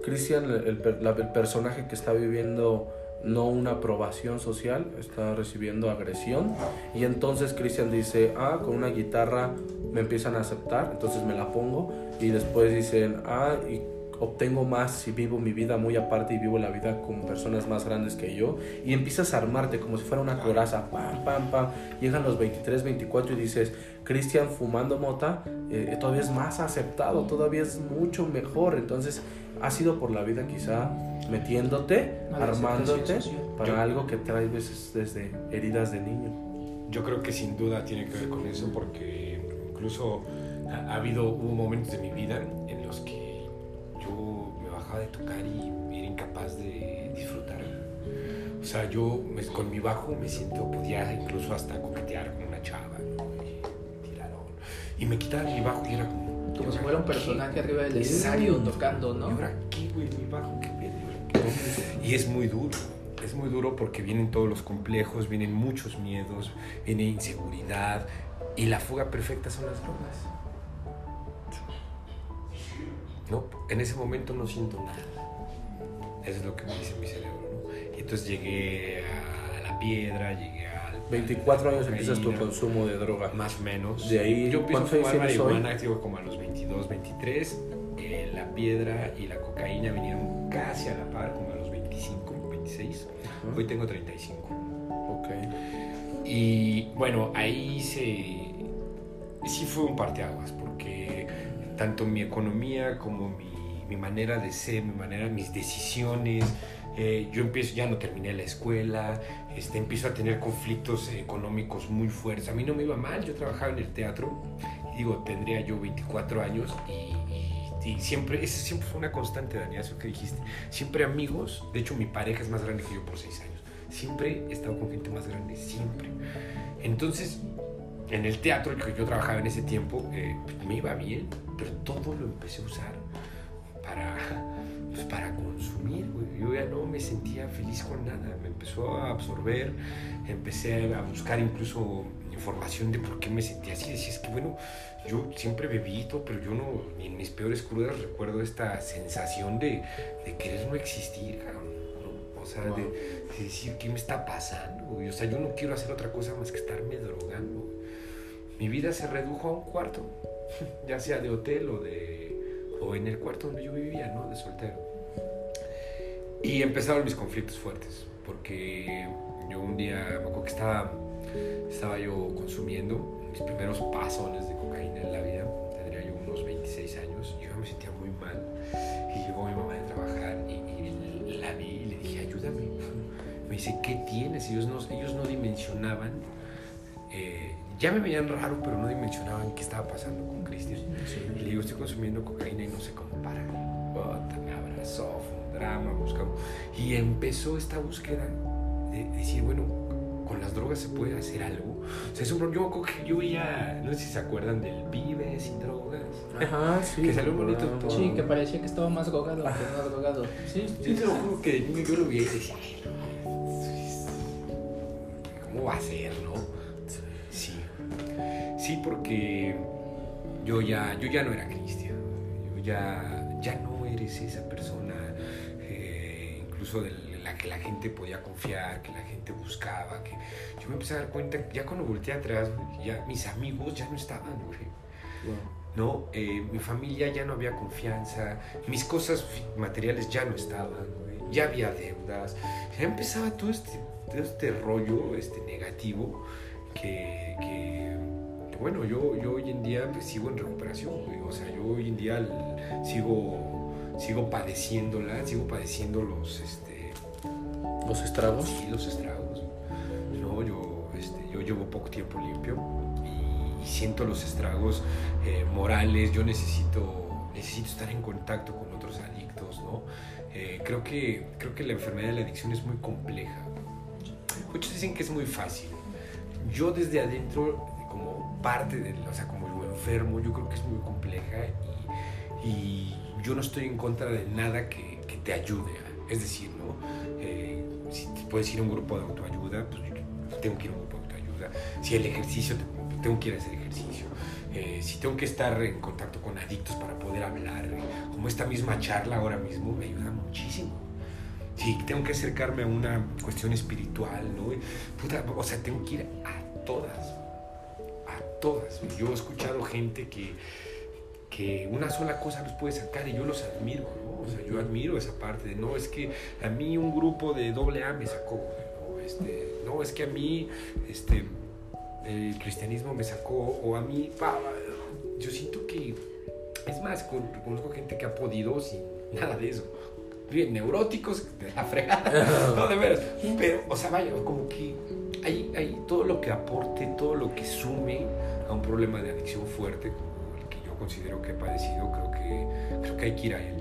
Cristian, el, el el personaje que está viviendo no una aprobación social, está recibiendo agresión. Y entonces Cristian dice, ah, con una guitarra me empiezan a aceptar, entonces me la pongo. Y después dicen, ah, y obtengo más si vivo mi vida muy aparte y vivo la vida con personas más grandes que yo. Y empiezas a armarte como si fuera una coraza, pam, pam, pam. Llegan los 23, 24 y dices, Cristian fumando mota, eh, todavía es más aceptado, todavía es mucho mejor. Entonces, has ido por la vida quizá metiéndote, aceptación armándote para Yo- algo que trae veces desde heridas de niño. Yo creo que sin duda tiene que ver con eso porque incluso ha, ha habido, hubo momentos de mi vida en los que yo me bajaba de tocar y era incapaz de disfrutar. O sea, yo me- con mi bajo me siento, podía incluso hasta coquetear con una chava, ¿no? Y, y me quitaba mi bajo y era como... Como ¿y si fuera un personaje arriba del escenario tocando, ¿Y ¿no? ahora qué, güey? Mi bajo, qué? ¿Y es muy duro. Es muy duro porque vienen todos los complejos, vienen muchos miedos, viene inseguridad. Y la fuga perfecta son las drogas. No, en ese momento no siento nada. Eso es lo que me dice mi cerebro, ¿no? Y entonces llegué a la piedra, llegué al... 24 años a empiezas tu consumo de droga. Más o menos. De ahí, yo empiezo a ¿cuántos años fumar marihuana, digo, como a los 22, 23. Eh, la piedra y la cocaína vinieron casi a la par, como a los 25, 26. Ajá. Hoy tengo 35. Ok. Y bueno, ahí se. Sí fue un parteaguas, porque tanto mi economía como mi, mi manera de ser, mi manera, mis decisiones. eh, yo empiezo, ya no terminé la escuela, este, empiezo a tener conflictos económicos muy fuertes. A mí no me iba mal, yo trabajaba en el teatro, digo, tendría yo 24 años y, y- siempre, esa siempre fue una constante, Daniel, eso que dijiste. Siempre amigos, de hecho mi pareja es más grande que yo por 6 años. Siempre he estado con gente más grande, siempre. Entonces, en el teatro que yo trabajaba en ese tiempo, eh, me iba bien, pero todo lo empecé a usar para, pues, para consumir. Yo ya no me sentía feliz con nada, me empezó a absorber, empecé a buscar incluso información de por qué me sentía así. Decía, es que bueno, yo siempre bebí todo, pero yo no, ni en mis peores crudas recuerdo esta sensación de, de querer no existir. ¿no? O sea, de, de decir, ¿qué me está pasando? O sea, yo no quiero hacer otra cosa más que estarme drogando. Mi vida se redujo a un cuarto, [LAUGHS] ya sea de hotel o de o en el cuarto donde yo vivía, ¿no? De soltero. Y empezaron mis conflictos fuertes, porque yo un día, me acuerdo que estaba, estaba yo consumiendo mis primeros pasones de cocaína en la vida, tendría yo unos 26 años, y yo me sentía muy mal, y llegó mi mamá de trabajar y, y la vi y le dije, ayúdame. Me dice, ¿qué tienes? Ellos no, ellos no dimensionaban, eh, ya me veían raro, pero no dimensionaban qué estaba pasando con Cristian. Y le digo, estoy consumiendo cocaína y no sé cómo parar. Puta, me abrazó, fue un drama, buscamos. Y empezó esta búsqueda de decir, bueno, con las drogas se puede hacer algo. O sea, es un, yo que yo veía, no sé si se acuerdan del Vive sin drogas. Ajá, [LAUGHS] sí. Que salió bonito todo. Sí, que parecía que estaba más drogado que no drogado. Sí, Sí, te lo juro que de niño yo lo vi y decía, "Ay, no, ¿cómo va a ser, no? Sí. Sí, porque yo ya, yo ya no era cristiano. Yo ya, ya no eres esa persona, eh, incluso de la gente podía confiar, que la gente buscaba. Que yo me empecé a dar cuenta, ya cuando volteé atrás, güey, ya mis amigos ya no estaban, güey. ¿no? Eh, mi familia ya no había confianza, mis cosas materiales ya no estaban, güey, ya había deudas, ya empezaba todo este, todo este rollo este, negativo que, que- que, bueno, yo, yo hoy en día pues, sigo en recuperación, güey, o sea, yo hoy en día sigo, sigo padeciéndola, sigo padeciendo los, este, Los estragos. Sí, los estragos. No, yo, este, yo llevo poco tiempo limpio y, y siento los estragos eh, morales. Yo necesito, necesito estar en contacto con otros adictos, ¿no? Eh, creo, que, creo que la enfermedad de la adicción es muy compleja. Muchos dicen que es muy fácil. Yo desde adentro, como parte del, o sea, como enfermo, yo creo que es muy compleja y, y yo no estoy en contra de nada que, que te ayude. Es decir, ¿no? Eh, si puedes ir a un grupo de autoayuda, pues tengo que ir a un grupo de autoayuda. Si el ejercicio, te- tengo que ir a hacer ejercicio. Eh, si tengo que estar en contacto con adictos para poder hablar, eh, como esta misma charla ahora mismo, me ayuda muchísimo. Si tengo que acercarme a una cuestión espiritual, ¿no? Puta, o sea, tengo que ir a todas, a todas. Yo he escuchado gente que, que una sola cosa los puede sacar y yo los admiro, ¿no? O sea, yo admiro esa parte de, no, es que a mí un grupo de doble A me sacó, ¿no? Este, no, es que a mí, este, el cristianismo me sacó, o a mí, yo siento que, es más, con- conozco gente que ha podido sin nada de eso. Bien, neuróticos, de la fregada, [LAUGHS] no, de veras. Pero, o sea, vaya, como que hay, hay todo lo que aporte, todo lo que sume a un problema de adicción fuerte, considero que he padecido, creo que, creo que hay que ir a él.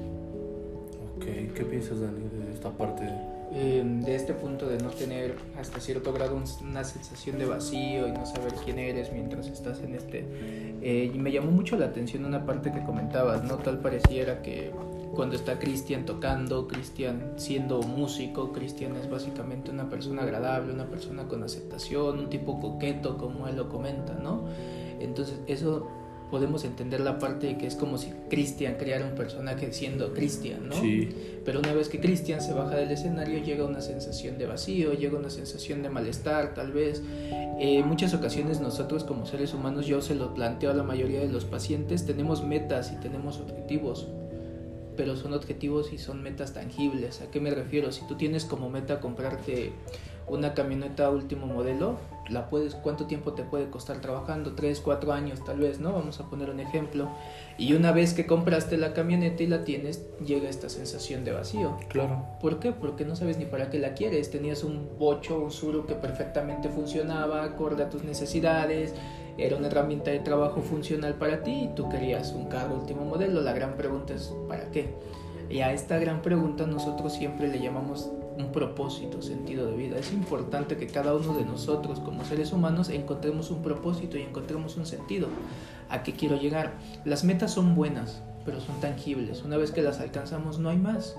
Ok, ¿qué piensas, Dani, de esta parte? Eh, de este punto de no tener hasta cierto grado un- una sensación de vacío y no saber quién eres mientras estás en este... eh, y me llamó mucho la atención una parte que comentabas, ¿no? Tal pareciera que cuando está Cristian tocando, Cristian siendo músico, Cristian es básicamente una persona agradable, una persona con aceptación, un tipo coqueto, como él lo comenta, ¿no? Entonces eso podemos entender la parte de que es como si Cristian creara un personaje siendo Cristian, ¿no? Sí, Pero una vez que Cristian se baja del escenario llega una sensación de vacío, llega una sensación de malestar tal vez. Eh, en muchas ocasiones nosotros como seres humanos, yo se lo planteo a la mayoría de los pacientes, tenemos metas y tenemos objetivos, pero son objetivos y son metas tangibles. ¿A qué me refiero? Si tú tienes como meta comprarte una camioneta último modelo, la puedes, ¿cuánto tiempo te puede costar trabajando? Tres, cuatro años tal vez, ¿no? Vamos a poner un ejemplo. Y una vez que compraste la camioneta y la tienes, llega esta sensación de vacío. claro. ¿Por qué? Porque no sabes ni para qué la quieres. Tenías un bocho, un suru que perfectamente funcionaba, acorde a tus necesidades, era una herramienta de trabajo funcional para ti y tú querías un carro último modelo. La gran pregunta es ¿para qué? Y a esta gran pregunta nosotros siempre le llamamos un propósito, sentido de vida. Es importante que cada uno de nosotros como seres humanos encontremos un propósito y encontremos un sentido. ¿A qué quiero llegar? Las metas son buenas, pero son tangibles. Una vez que las alcanzamos no hay más.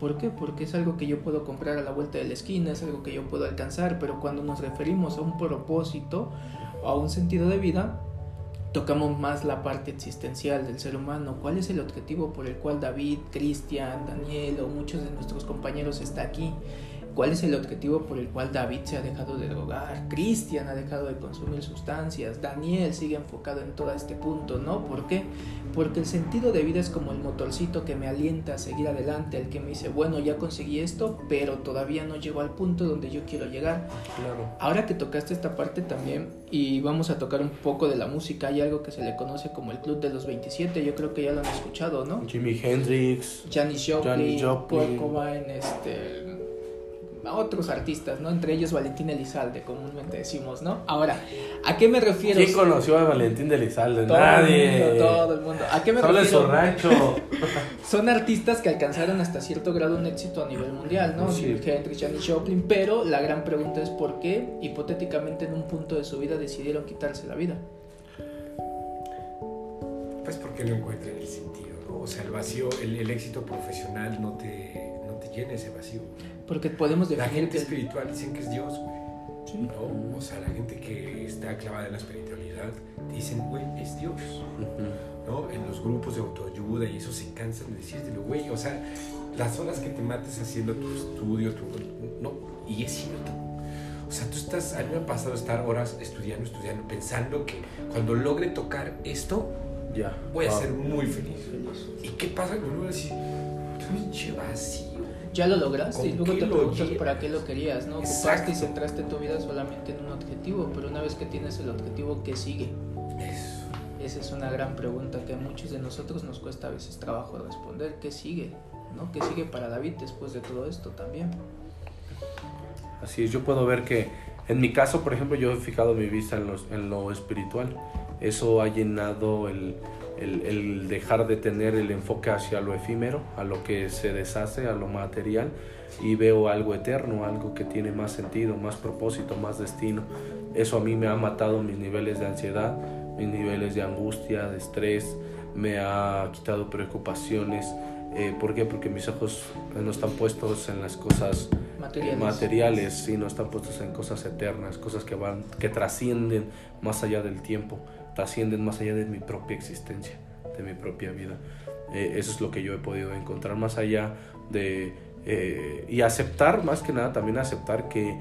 ¿Por qué? Porque es algo que yo puedo comprar a la vuelta de la esquina, es algo que yo puedo alcanzar, pero cuando nos referimos a un propósito, a un sentido de vida, tocamos más la parte existencial del ser humano. ¿Cuál es el objetivo por el cual David, Cristian, Daniel o muchos de nuestros compañeros está aquí? ¿Cuál es el objetivo por el cual David se ha dejado de drogar? Cristian ha dejado de consumir sustancias. Daniel sigue enfocado en todo este punto, ¿no? ¿Por qué? Porque el sentido de vida es como el motorcito que me alienta a seguir adelante, el que me dice, bueno, ya conseguí esto, pero todavía no llego al punto donde yo quiero llegar. Claro. Ahora que tocaste esta parte también, y vamos a tocar un poco de la música, hay algo que se le conoce como el Club de los 27, yo creo que ya lo han escuchado, ¿no? Jimi Hendrix. Janis Joplin, Janis Joplin. Kurt Cobain, este a otros artistas, ¿no? Entre ellos Valentín Elizalde, comúnmente decimos, ¿no? Ahora, ¿a qué me refiero? ¿Quién conoció a Valentín de Elizalde? Todo Nadie. el mundo, todo el mundo. ¿A qué me Solo refiero? rancho. [LAUGHS] Son artistas que alcanzaron hasta cierto grado un éxito a nivel mundial, ¿no? Sí. Hendrix, Janis Joplin, pero la gran pregunta es por qué, hipotéticamente en un punto de su vida decidieron quitarse la vida. Pues porque no encuentran el sentido, ¿no? O sea, el vacío, el, el éxito profesional no te, no te llena ese vacío. Porque podemos La definir gente que espiritual dicen que es Dios, güey. Sí. ¿no? O sea, la gente que está clavada en la espiritualidad dicen, güey, es Dios. ¿no? En los grupos de autoayuda y eso se cansan de decírtelo, güey. O sea, las horas que te mates haciendo tu estudio, tu, no, y es cierto. O sea, tú estás, a mí me ha pasado estar horas estudiando, estudiando, pensando que cuando logre tocar esto, Ya. voy a Wow. ser muy feliz. ¿Y qué pasa cuando uno dice, pinche vacío? Ya lo lograste y ¿Con luego te preguntas para qué lo querías, ¿no? Ocupaste Exacto. y centraste tu vida solamente en un objetivo, pero una vez que tienes el objetivo, ¿qué sigue? Eso. Esa es una gran pregunta que a muchos de nosotros nos cuesta a veces trabajo responder. ¿Qué sigue? ¿No? ¿Qué sigue para David después de todo esto también? Así es, yo puedo ver que en mi caso, por ejemplo, yo he fijado mi vista en, los- en lo espiritual. Eso ha llenado el, el- el dejar de tener el enfoque hacia lo efímero, a lo que se deshace, a lo material, y veo algo eterno, algo que tiene más sentido, más propósito, más destino. Eso a mí me ha matado mis niveles de ansiedad, mis niveles de angustia, de estrés, me ha quitado preocupaciones. Eh, ¿Por qué? Porque mis ojos no están puestos en las cosas Materiales. materiales, sí, no están puestos en cosas eternas, cosas que van, que trascienden más allá del tiempo, trascienden más allá de mi propia existencia, de mi propia vida. Eh, eso es lo que yo he podido encontrar más allá de eh, y aceptar, más que nada, también aceptar que,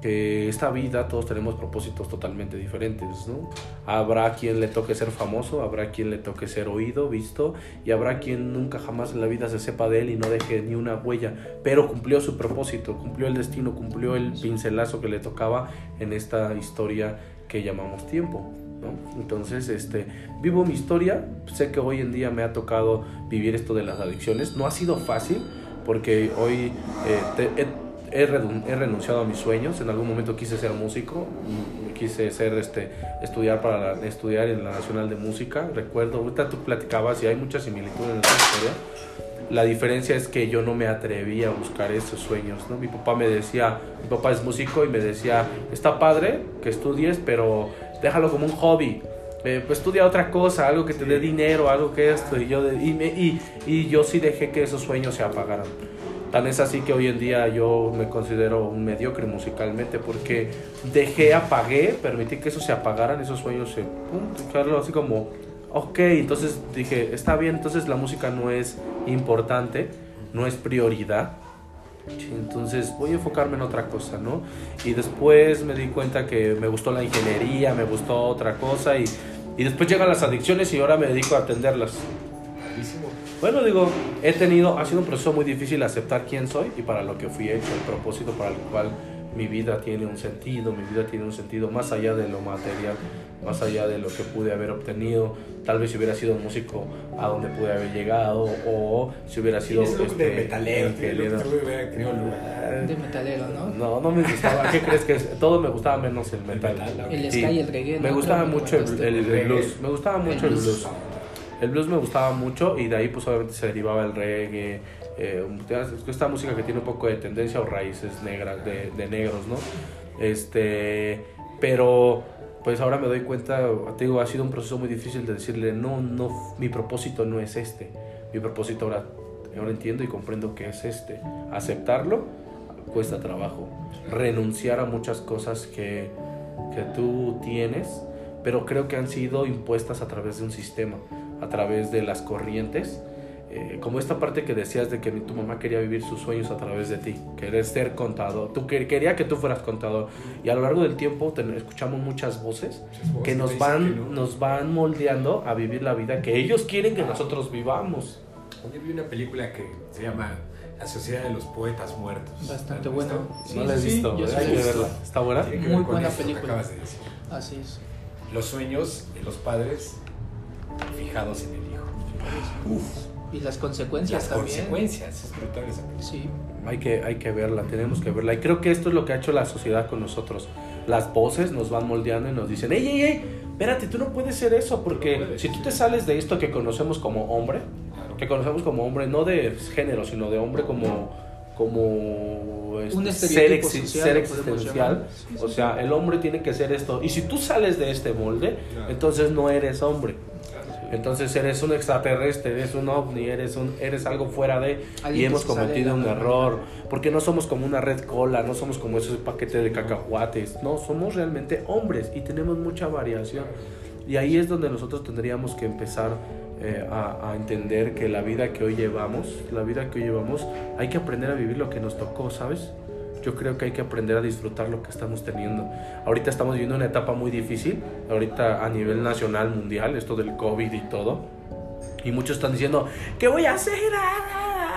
que esta vida todos tenemos propósitos totalmente diferentes, ¿no? Habrá quien le toque ser famoso, habrá quien le toque ser oído, visto, y habrá quien nunca jamás en la vida se sepa de él y no deje ni una huella, pero cumplió su propósito, cumplió el destino, cumplió el pincelazo que le tocaba en esta historia que llamamos tiempo. ¿No? Entonces, este, vivo mi historia, sé que hoy en día me ha tocado vivir esto de las adicciones, no ha sido fácil porque hoy eh, te- he, he he renunciado a mis sueños, en algún momento quise ser músico, mm, quise ser, este, estudiar, para la- estudiar en la Nacional de Música, recuerdo, ahorita tú platicabas y hay mucha similitud en esta historia, la diferencia es que yo no me atrevía a buscar esos sueños, ¿no? Mi papá me decía, mi papá es músico y me decía, está padre que estudies, pero déjalo como un hobby. Eh, pues estudia otra cosa, algo que te dé dinero, algo que esto. Y yo, de- y, me- y, y yo sí dejé que esos sueños se apagaran. Tan es así que hoy en día yo me considero un mediocre musicalmente porque dejé, apagué, permití que eso se apagaran, esos sueños se... Pum, dejarlo así como, ok, entonces dije, está bien, entonces la música no es importante, no es prioridad. Entonces voy a enfocarme en otra cosa, ¿no? Y después me di cuenta que me gustó la ingeniería, me gustó otra cosa y, y después llegan las adicciones y ahora me dedico a atenderlas. Bueno, digo, he tenido, ha sido un proceso muy difícil aceptar quién soy y para lo que fui hecho, el propósito para el cual mi vida tiene un sentido, mi vida tiene un sentido más allá de lo material, más allá de lo que pude haber obtenido. Tal vez si hubiera sido músico a donde pude haber llegado o si hubiera sido look de este, metalero, ingeniero. de hubiera tenido lugar. De metalero, ¿no? No, no me gustaba. ¿Qué crees que es? Todo me gustaba menos el metal. El ska y el reggae. Me ¿no? gustaba mucho el, blues. Me gustaba mucho el blues. blues. El blues me gustaba mucho y de ahí pues obviamente se derivaba el reggae, eh, esta música que tiene un poco de tendencia o raíces negras, de, de negros, ¿no? Este, pero pues ahora me doy cuenta, te digo, ha sido un proceso muy difícil de decirle, no, no, mi propósito no es este, mi propósito ahora, ahora entiendo y comprendo que es este, aceptarlo cuesta trabajo, renunciar a muchas cosas que, que tú tienes, pero creo que han sido impuestas a través de un sistema, a través de las corrientes. Eh, como esta parte que decías de que tu mamá quería vivir sus sueños a través de ti, querer ser contador, tú que- quería que tú fueras contador y a lo largo del tiempo te- escuchamos muchas voces que nos van, nos van moldeando a vivir la vida que ellos quieren que nosotros vivamos. Ayer vi una película que se llama La Sociedad de los Poetas Muertos. Bastante ¿La has buena. Sí, no la he sí, visto, yo sí hay la que he visto. verla. ¿Está buena? Tiene que Muy ver con buena esto que película. acabas de decir. Así es. Los sueños de los padres fijados en el hijo. Y las consecuencias Las también. consecuencias. Es brutal esa película. Sí. Hay que, hay que verla, tenemos que verla. Y creo que esto es lo que ha hecho la sociedad con nosotros. Las voces nos van moldeando y nos dicen, ey, ey, ey, espérate, tú no puedes ser eso, porque No puedes. si tú te sales de esto que conocemos como hombre, Claro. que conocemos como hombre, no de género, sino de hombre como, como este, Un ser, social, existencial. llamar. Sí, sí, O sea, el hombre tiene que ser esto. Y si tú sales de este molde, Claro. entonces no eres hombre. Entonces eres un extraterrestre, eres un ovni, eres un eres algo fuera de y hemos cometido un error, porque no somos como una red cola, no somos como ese paquete de cacahuates, no, somos realmente hombres y tenemos mucha variación. Y ahí es donde nosotros tendríamos que empezar eh, a, a entender que la vida que hoy llevamos, la vida que hoy llevamos, hay que aprender a vivir lo que nos tocó, ¿sabes? Yo creo que hay que aprender a disfrutar lo que estamos teniendo. Ahorita estamos viviendo una etapa muy difícil, ahorita a nivel nacional, mundial, esto del COVID y todo. Y muchos están diciendo, ¿qué voy a hacer?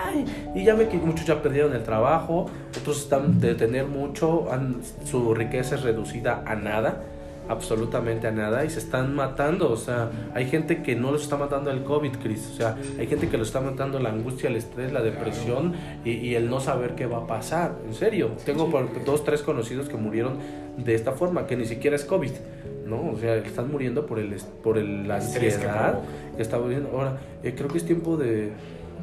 Ay". Y ya ve que muchos ya perdieron el trabajo, otros están de tener mucho, han- su riqueza es reducida a nada, absolutamente a nada, y se están matando. O sea, hay gente que no los está matando el COVID, Chris. O sea, hay gente que lo está matando la angustia, el estrés, la depresión y, y el no saber qué va a pasar. En serio, tengo por dos, tres conocidos que murieron de esta forma, que ni siquiera es COVID. ¿no? O sea, están muriendo por el, por el, la que ansiedad que está viviendo. Ahora, eh, creo que es tiempo de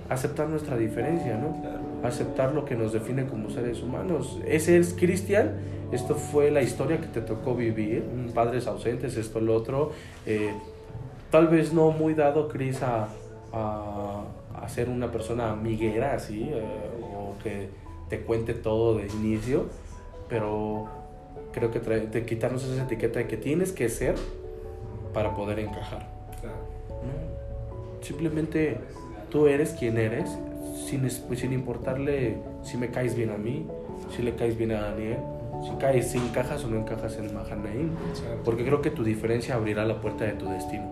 aceptar nuestra diferencia, ¿no? Aceptar lo que nos define como seres humanos. Ese es Cristian. Esto fue la historia que te tocó vivir. Padres ausentes, esto, lo otro. Eh, tal vez no muy dado, Cris, a, a, a ser una persona amiguera, así, eh, o que te cuente todo de inicio, pero creo que trae- de quitarnos esa etiqueta de que tienes que ser para poder encajar. Simplemente tú eres quien eres, sin, es- sin importarle si me caes bien a mí, si le caes bien a Daniel, si caes, si encajas o no encajas en Mahanaim. Porque creo que tu diferencia abrirá la puerta de tu destino.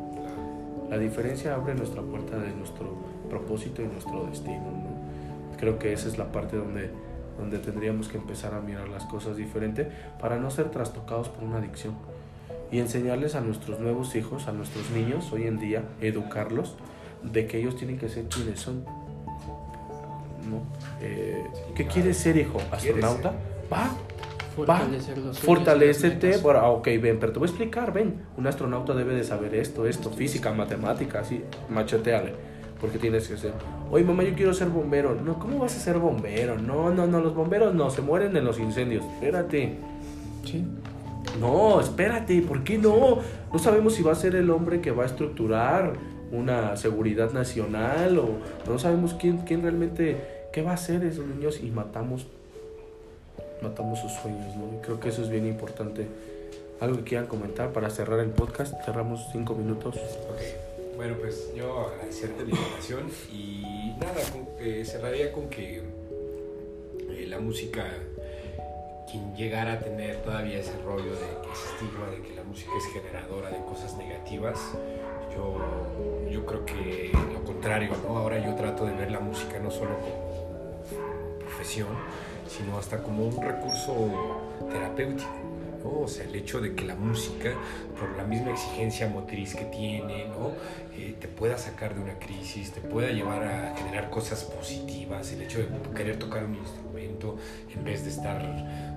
La diferencia abre nuestra puerta de nuestro propósito y nuestro destino. ¿no? Creo que esa es la parte donde, donde tendríamos que empezar a mirar las cosas diferente para no ser trastocados por una adicción. Y enseñarles a nuestros nuevos hijos, a nuestros niños hoy en día, educarlos de que ellos tienen que ser quienes son. ¿No? Eh, ¿Qué quieres ser, hijo? ¿Astronauta? Va, Fortalecer los metas. Bueno, ah, ok, ven, pero te voy a explicar, ven. Un astronauta debe de saber esto, esto, física, matemática, así, macheteale. Porque tienes que ser. Oye, mamá, yo quiero ser bombero. No, ¿cómo vas a ser bombero? No, no, no, los bomberos no, se mueren en los incendios. Espérate. Sí. No, espérate, ¿por qué no? No sabemos si va a ser el hombre que va a estructurar una seguridad nacional o no sabemos quién, quién realmente, qué va a hacer esos niños y matamos, matamos sus sueños, ¿no? Creo que eso es bien importante. Algo que quieran comentar para cerrar el podcast, cerramos cinco minutos. Ok, bueno, pues yo agradecerte la invitación y nada, cerraría con que eh, la música, quien llegara a tener todavía ese rollo de que ese estigma de que la música es generadora de cosas negativas, yo, yo creo que lo contrario, ¿no? Ahora yo trato de ver la música no solo como profesión, sino hasta como un recurso terapéutico. ¿no? O sea, el hecho de que la música, por la misma exigencia motriz que tiene, ¿no? Eh, te pueda sacar de una crisis, te pueda llevar a generar cosas positivas, el hecho de querer tocar un instrumento en vez de estar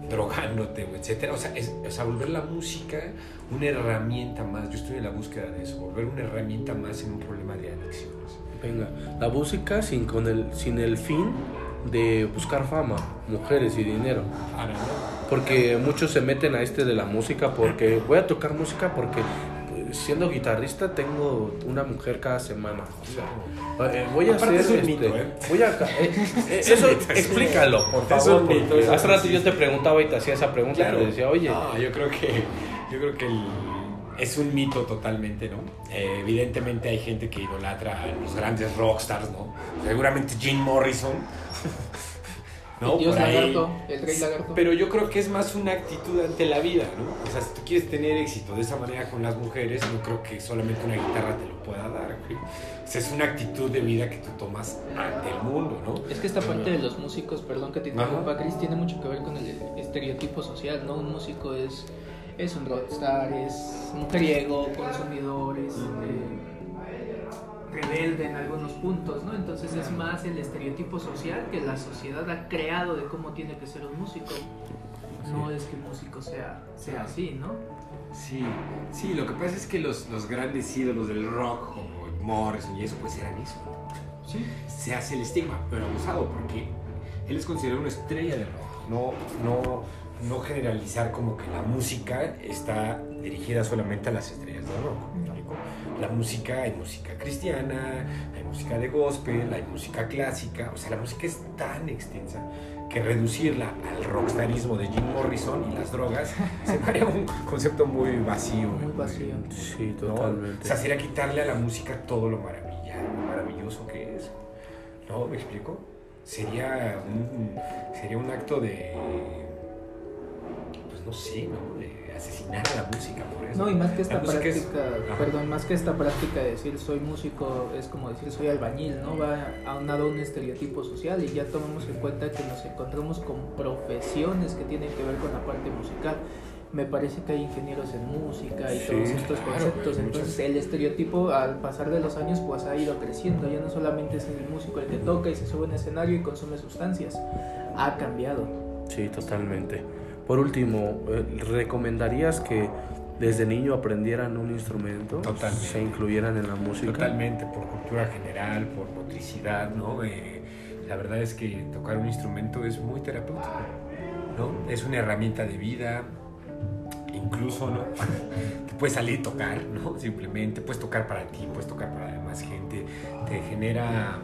drogándote, o etcétera. O sea, es, o sea, volver la música una herramienta más. Yo estoy en la búsqueda de eso, volver una herramienta más en un problema de adicciones. Venga, la música sin, con el, sin el fin de buscar fama, mujeres y dinero. Porque muchos se meten a este de la música porque voy a tocar música porque siendo guitarrista tengo una mujer cada semana. O sea, eh, voy a Aparte hacer es un este, mito, ¿eh? voy a eh, [LAUGHS] eh, Es eso es explícalo, por Es favor. un mito, porque es hace rato yo te preguntaba y te hacía esa pregunta y te decía, oye, No, yo creo que Yo creo que el- es un mito totalmente, ¿no? Eh, evidentemente hay gente que idolatra a los grandes rockstars, ¿no? Seguramente Jim Morrison. ¿No? dios lagarto, el rey lagarto. Pero yo creo que es más una actitud ante la vida, ¿no? O sea, si tú quieres tener éxito de esa manera con las mujeres, no creo que solamente una guitarra te lo pueda dar, güey. O sea, es una actitud de vida que tú tomas ante el mundo, ¿no? Es que esta parte de los músicos, perdón que te interrumpa, Chris, tiene mucho que ver con el estereotipo social, ¿no? Un músico es, es un rockstar, es mujeriego, consumidor, es eh, rebelde en algunos puntos, ¿no? Entonces es más el estereotipo social que la sociedad ha creado de cómo tiene que ser un músico. No es que un músico sea, sea así, ¿no? Sí, sí, lo que pasa es que los, los grandes ídolos del rock, como Morrison y eso, pues eran eso. Sí. Se hace el estigma, pero abusado, porque él es considerado una estrella de rock. No, no, no generalizar como que la música está dirigida solamente a las estrellas de rock. La música, hay música cristiana, hay música de gospel, hay música clásica, o sea, la música es tan extensa que reducirla al rockstarismo de Jim Morrison y las drogas se me haría un concepto muy vacío. Muy vacío. Sí, ¿no? totalmente. O sea, sería quitarle a la música todo lo maravilloso que es. ¿No? ¿Me explico? Sería un, sería un acto de. Pues no sé, ¿no? De asesinar a la música por eso. No, y más que esta La es- práctica, Ajá. perdón, más que esta práctica de decir soy músico, es como decir soy albañil, ¿no? Va aunado a un estereotipo social y ya tomamos en cuenta que nos encontramos con profesiones que tienen que ver con la parte musical. Me parece que hay ingenieros en música y Sí, todos estos claro, conceptos. Entonces muchos. el estereotipo al pasar de los años pues ha ido creciendo. Ya no solamente es el músico el que toca y se sube a un escenario y consume sustancias. Ha cambiado. Sí, totalmente. Por último, eh, ¿recomendarías que desde niño aprendieran un instrumento? Totalmente. Se incluyeran en la música. Totalmente, por cultura general, por motricidad, ¿no? Eh, la verdad es que tocar un instrumento es muy terapéutico, ¿no? Es una herramienta de vida, incluso, ¿no? [LAUGHS] Te puedes salir y tocar, ¿no? Simplemente, puedes tocar para ti, puedes tocar para la demás gente, te genera...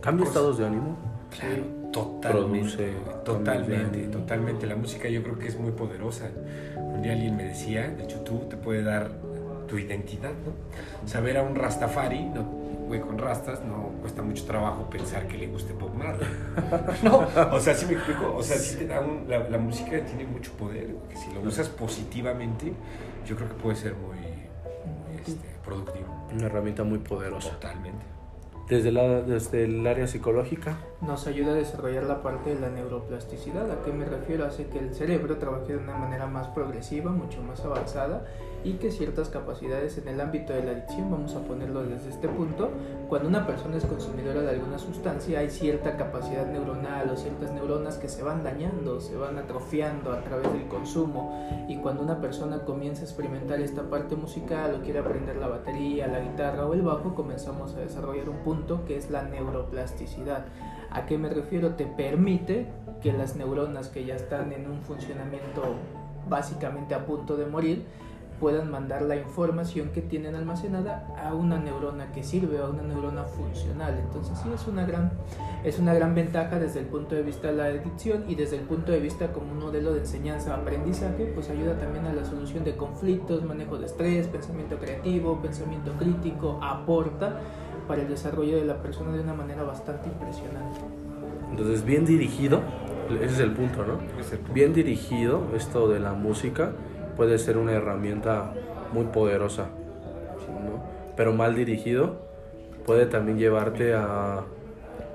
¿Cambia estados de ánimo? Claro, totalmente. Produce totalmente, ánimo. totalmente. La música yo creo que es muy poderosa. Un día alguien me decía, de hecho tú te puede dar tu identidad, ¿no? Saber a un Rastafari, no, güey, con rastas, no cuesta mucho trabajo pensar que le guste Bob Marley. [LAUGHS] no, o sea, sí me explico, o sea, sí te da un- la, la música tiene mucho poder, que si lo usas positivamente, yo creo que puede ser muy, muy, este, productivo. Una herramienta muy poderosa. Totalmente. Desde, la, desde el área psicológica, nos ayuda a desarrollar la parte de la neuroplasticidad. ¿A qué me refiero? Hace que el cerebro trabaje de una manera más progresiva, mucho más avanzada y que ciertas capacidades en el ámbito de la adicción, vamos a ponerlo desde este punto, cuando una persona es consumidora de alguna sustancia hay cierta capacidad neuronal o ciertas neuronas que se van dañando, se van atrofiando a través del consumo y cuando una persona comienza a experimentar esta parte musical o quiere aprender la batería, la guitarra o el bajo, comenzamos a desarrollar un punto que es la neuroplasticidad. ¿A qué me refiero? Te permite que las neuronas que ya están en un funcionamiento básicamente a punto de morir puedan mandar la información que tienen almacenada a una neurona que sirve, a una neurona funcional. Entonces sí es una gran, es una gran ventaja desde el punto de vista de la adicción y desde el punto de vista como un modelo de enseñanza-aprendizaje, pues ayuda también a la solución de conflictos, manejo de estrés, pensamiento creativo, pensamiento crítico, aporta para el desarrollo de la persona de una manera bastante impresionante. entonces bien dirigido, ese es el punto, ¿no? Es el punto. Bien dirigido, esto de la música puede ser una herramienta muy poderosa, ¿no? Pero mal dirigido puede también llevarte a,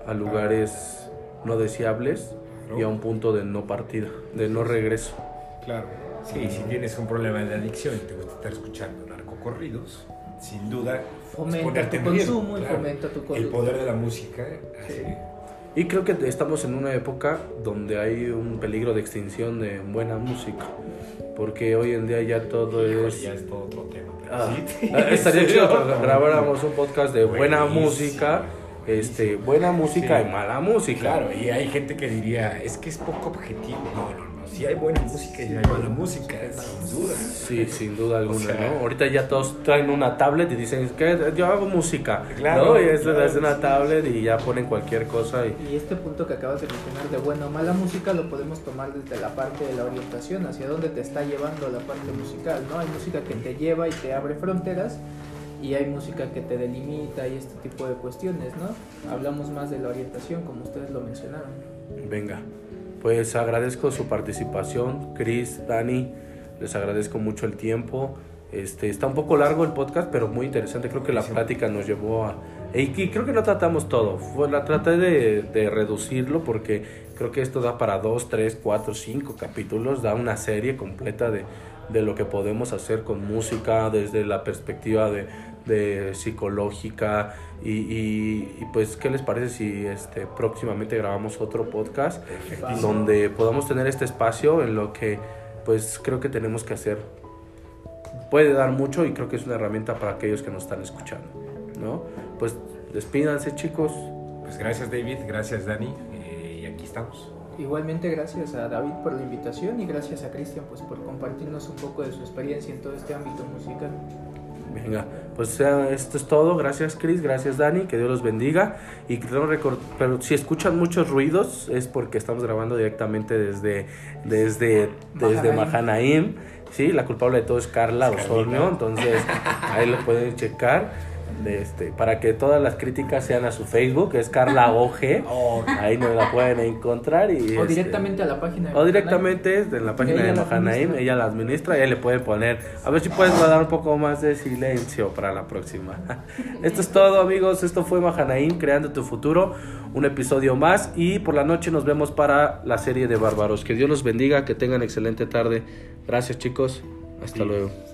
a lugares no deseables y a un punto de no partida, de no regreso. Claro. Sí, si tienes un problema de adicción y te gusta estar escuchando narcocorridos, sin duda Fomenta tu consumo y claro. fomenta tu el conducta. poder de la música Y creo que estamos en una época donde hay un peligro de extinción de buena música, porque hoy en día ya todo Híjole, es... ya es todo otro tema. Ah, sí. [LAUGHS] ah, estaría [LAUGHS] ¿En chido que grabáramos un podcast de buena Buenísimo, música, este, buena música Sí. y mala música. Claro, y hay gente que diría, es que es poco objetivo. No, no, no, sí hay buena música y hay mala música, sin duda. Sí, sin duda alguna, O sea- ¿no? Ahorita ya todos traen una tablet y dicen que yo hago música, Claro, ¿no? Y es, claro, es una tablet y ya ponen cualquier cosa y Y este punto que acabas de mencionar de buena o mala música lo podemos tomar desde la parte de la orientación, hacia dónde te está llevando la parte musical, ¿no? Hay música que te lleva y te abre fronteras y hay música que te delimita y este tipo de cuestiones, ¿no? Hablamos más de la orientación como ustedes lo mencionaron. venga. Pues agradezco su participación, Chris, Dani, les agradezco mucho el tiempo. Este, está un poco largo el podcast, pero muy interesante. Creo que la Sí. plática nos llevó a... Y creo que no tratamos todo. Fue, la traté de, de reducirlo porque creo que esto da para dos, tres, cuatro, cinco capítulos. Da una serie completa de, de lo que podemos hacer con música desde la perspectiva de, de psicológica. Y, y- y, pues, ¿qué les parece si este, próximamente grabamos otro podcast? Donde podamos tener este espacio en lo que pues creo que tenemos que hacer puede dar mucho y creo que es una herramienta para aquellos que nos están escuchando no pues despídanse chicos Pues gracias David, gracias Dani, eh, y aquí estamos. Igualmente gracias a David por la invitación y gracias a Cristian pues por compartirnos un poco de su experiencia en todo este ámbito musical. Venga pues esto es todo. Gracias Chris gracias Dani. Que Dios los bendiga. Y pero si escuchan muchos ruidos es porque estamos grabando directamente desde desde desde Mahanaim. Sí la culpable de todo es Carla. Osornio entonces ahí lo pueden checar de este, para que todas las críticas sean a su Facebook, es Carla [LAUGHS] OG. Ahí nos la pueden encontrar. Y, O este, directamente a la página de o directamente en la página Ella de la Mahanaim, administra. ella la administra y ella le puede poner. A ver si puedes dar un poco más de silencio para la próxima. [LAUGHS] Esto es todo, amigos. Esto fue Mahanaim, creando tu futuro. Un episodio más. Y por la noche nos vemos para la serie de Bárbaros. Que Dios los bendiga, que tengan excelente tarde. Gracias, chicos. Hasta Sí. luego.